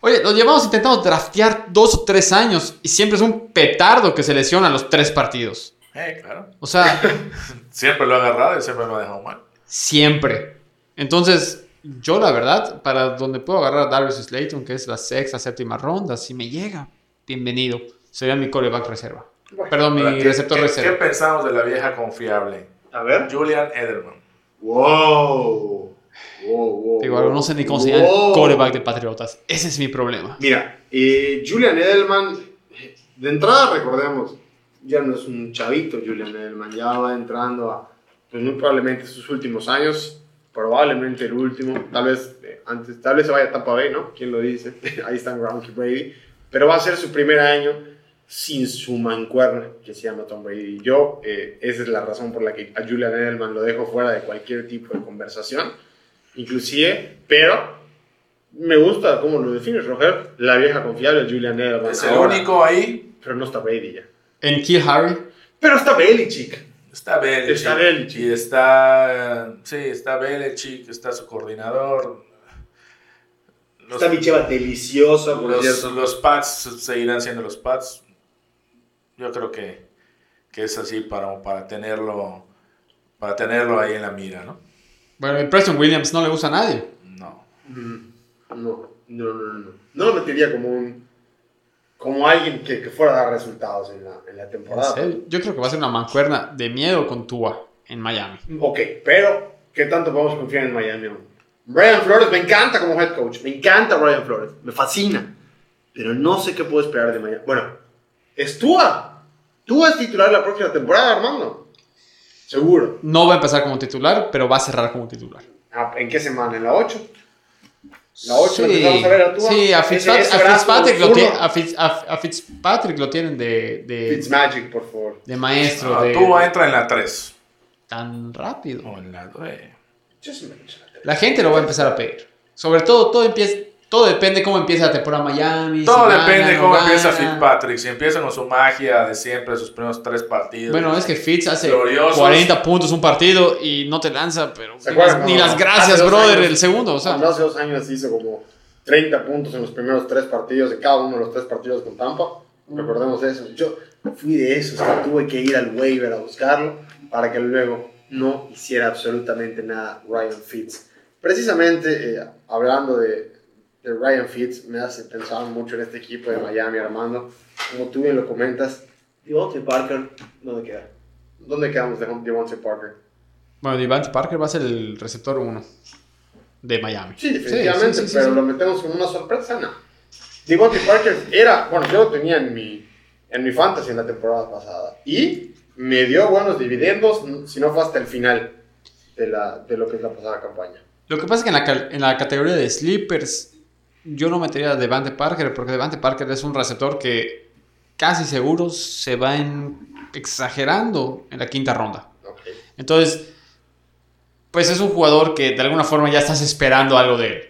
C: Oye, lo llevamos intentando draftear dos o tres años y siempre es un petardo que se lesiona los tres partidos.
D: Eh, claro.
C: O sea,
D: Siempre lo ha agarrado y siempre lo ha dejado mal.
C: siempre. Entonces, yo la verdad, para donde puedo agarrar a Darius Slayton, que es la sexta, séptima ronda, si me llega, bienvenido. Sería mi coreback reserva. Perdón, mi
D: Ahora, ¿qué-
C: receptor
D: qué,
C: reserva.
D: ¿Qué pensamos de la vieja confiable?
B: A ver.
D: Julian Edelman.
B: Wow. Wow, wow.
C: Digo, no sé ni cómo se llama
B: Wow.
C: el coreback de Patriotas. Ese es mi problema.
B: Mira, eh, Julian Edelman, de entrada recordemos, ya no es un chavito Julian Edelman, ya va entrando a, pues muy probablemente sus últimos años, probablemente el último, tal vez eh, antes, tal vez se vaya a Tampa Bay, ¿no? ¿Quién lo dice? Ahí está Gronk y Brady, pero va a ser su primer año sin su mancuerna, que se llama Tom Brady. Yo, eh, esa es la razón por la que a Julian Edelman lo dejo fuera de cualquier tipo de conversación, inclusive, pero me gusta cómo lo defines, Roger. La vieja confiable, Julian Edelman.
D: Es el
B: Ahora,
D: único ahí.
B: Pero no está Brady ya.
C: En Kill Harry,
B: Pero está Belichick.
D: Está Belichick.
B: Está Belichick.
D: Y está. Sí, está Belichick, está su coordinador. Los,
B: Está mi cheva deliciosa, por
D: los,
B: cierto.
D: los Pats seguirán siendo los Pats. Yo creo que, que es así para, para tenerlo. Para tenerlo ahí en la mira, ¿no?
C: bueno, el Preston Williams no le gusta a nadie.
D: No.
B: Mm, No, no, no, no. No, no lo metería como un. Como alguien que, que fuera a dar resultados en la, en la temporada.
C: Yo creo que va a ser una mancuerna de miedo con Tua en Miami.
B: Ok, pero ¿qué tanto podemos confiar en Miami? aún? Brian Flores me encanta como head coach. Me encanta Brian Flores. Me fascina. Pero no sé qué puedo esperar de Miami. Bueno, es Tua. Tua es titular la próxima temporada, Armando. Seguro.
C: No va a empezar como titular, pero va a cerrar como titular.
B: Ah, ¿En qué semana? ¿En la 8? La 8 empezamos a ver a Tua.
C: sí, a, Fitzpat-
B: ese
C: a Fitzpatrick, lo tiene- a Fitz- a- a Fitzpatrick lo tienen de, de,
B: Fitzmagic, por favor.
C: de maestro.
D: No,
C: de,
D: tú entra en la 3.
C: tan rápido.
D: O en la eh.
B: Yo sí me echo la tele.
C: La gente lo va a empezar a pedir. Sobre todo, todo empieza, todo depende cómo empieza la temporada Miami.
D: Todo
C: si gana,
D: depende de
C: no
D: cómo
C: gana.
D: empieza Fitzpatrick. Si empieza con su magia de siempre, sus primeros tres partidos.
C: Bueno, es que Fitz hace
D: Gloriosos.
C: 40 puntos un partido y no te lanza, pero
B: ¿Se
C: ni las,
B: acuerdan?
C: ni
B: No,
C: las
B: no.
C: gracias, brother,
B: años.
C: el segundo. O sea,
B: hace dos años hizo como 30 puntos en los primeros tres partidos, de cada uno de los tres partidos con Tampa. Recordemos eso. Yo fui de esos que tuve que ir al waiver a buscarlo para que luego no hiciera absolutamente nada Ryan Fitz. Precisamente eh, hablando de, de Ryan Fitz, me hace pensar mucho en este equipo de Miami, Armando. Como tú bien lo comentas, Devontae Parker, ¿dónde queda? ¿Dónde quedamos de Devontae Parker?
C: bueno, Devante Parker va a ser el receptor 1 de Miami.
B: Sí, definitivamente,
C: sí, sí, sí,
B: pero
C: sí.
B: lo metemos como una sorpresa, no. Devontae Parker era, bueno, yo lo tenía en mi, en mi fantasy en la temporada pasada y me dio buenos dividendos, si no fue hasta el final de, la, de lo que es la pasada campaña.
C: Lo que pasa es que en la, en la categoría de sleepers, yo no metería a Devante Parker, porque Devante Parker es un receptor que casi seguro se va en- exagerando en la quinta ronda. Entonces, pues es un jugador que de alguna forma ya estás esperando algo de él.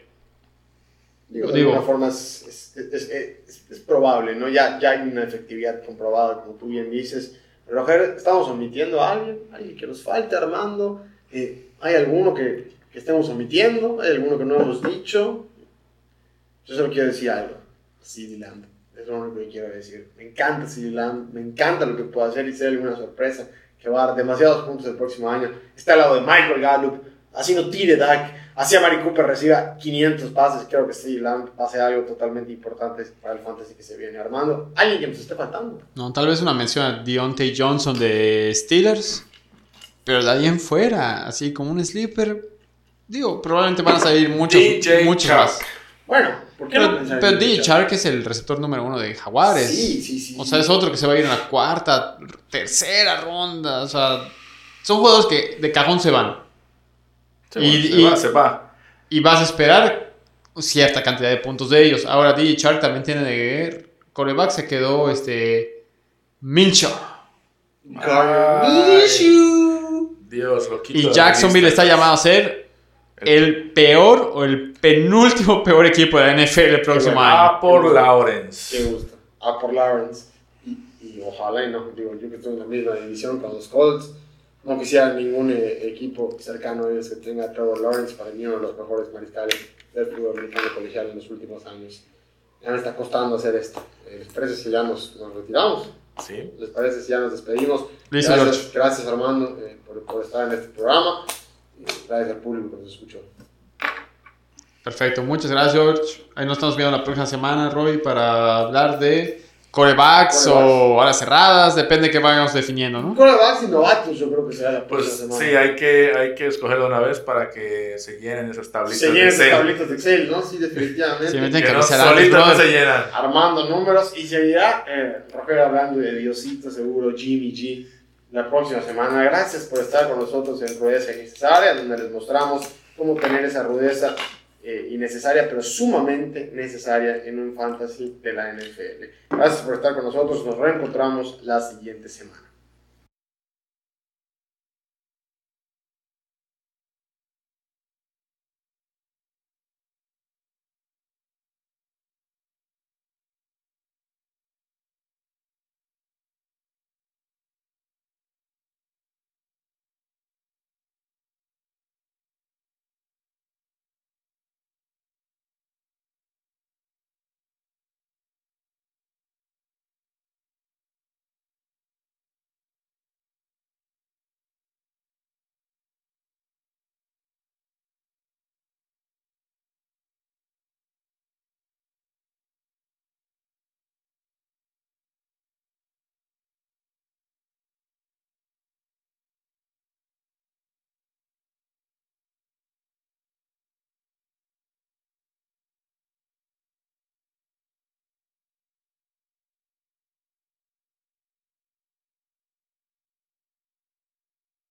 B: Digo, de
C: Digo-
B: alguna forma es, es, es- es- probable, ¿no? Ya, ya hay una efectividad comprobada, como tú bien dices. Roger, estamos omitiendo a alguien, alguien que nos falte, Armando. Eh, ¿Hay alguno que, que estemos omitiendo? ¿Hay alguno que no hemos dicho? Yo solo quiero decir algo. CD Lamb. Es lo único que quiero decir. Me encanta CD Lamb. Me encanta lo que puede hacer y ser alguna sorpresa. Que va a dar demasiados puntos el próximo año. Está al lado de Michael Gallup. Así no tire Dak. Así a Mari Cooper reciba 500 pases. Creo que CD Lamb va a ser algo totalmente importante para el fantasy que se viene armando. Alguien que nos esté faltando.
C: No, tal vez una mención a Deontay Johnson de Steelers, pero de ahí en fuera, así como un sleeper, digo, probablemente van a salir muchos,
D: DJ
C: muchos más.
B: Bueno, ¿por qué no
C: Pero,
B: pensar en
C: pero
B: DJ
C: Chark es el receptor número uno de Jaguares.
B: Sí, sí, sí.
C: O sea, es otro que se va a ir en la cuarta, tercera ronda. O sea, son jugadores que de cajón se van.
D: Sí,
C: Y-
D: se
C: y-
D: va, se va.
C: Y vas a esperar cierta cantidad de puntos de ellos. Ahora DJ Chark también tiene de coreback. Se quedó este Minshew.
B: Garnishu.
D: Dios, lo quito
C: Y Jacksonville está llamado a ser el peor o el penúltimo peor equipo de la NFL el próximo
B: bueno.
C: año.
D: Ah, por
B: Me
D: Lawrence.
B: gusta. A por Lawrence. Y, y ojalá, y no, digo, yo que estoy en la misma división con los Colts, no quisiera ningún eh, equipo cercano a ellos que tenga a Trevor Lawrence, para mí uno de los mejores mariscales del fútbol americano colegial en los últimos años. Ya me está costando hacer esto. Eh, ¿Les parece si ya nos, nos retiramos?
D: Sí.
B: ¿Les parece si ya nos despedimos? Gracias, gracias Armando eh, por, por estar en este programa. Gracias al público que nos escuchó.
C: Perfecto, muchas gracias George. Ahí nos estamos viendo la próxima semana, Roy, para hablar de Corebacks o alas cerradas, depende de qué vayamos definiendo, ¿no?
B: Corebacks y novatos, yo creo que será la próxima
D: Pues
B: semana.
D: sí, hay que, hay que escogerlo una vez para que se llenen esas tablitas.
B: Se
D: de
B: llenan esas
D: Excel,
B: tablitas de Excel, ¿no? Sí, definitivamente.
C: Sí, me
D: Que
C: que
D: no, solitas se llenan.
B: Armando números y seguirá eh, Rogelio hablando de Diosito seguro, Jimmy G, la próxima semana. Gracias por estar con nosotros en Rudeza Innecesaria, donde les mostramos cómo tener esa rudeza eh, innecesaria, pero sumamente necesaria en un fantasy de la NFL. Gracias por estar con nosotros, nos reencontramos la siguiente semana.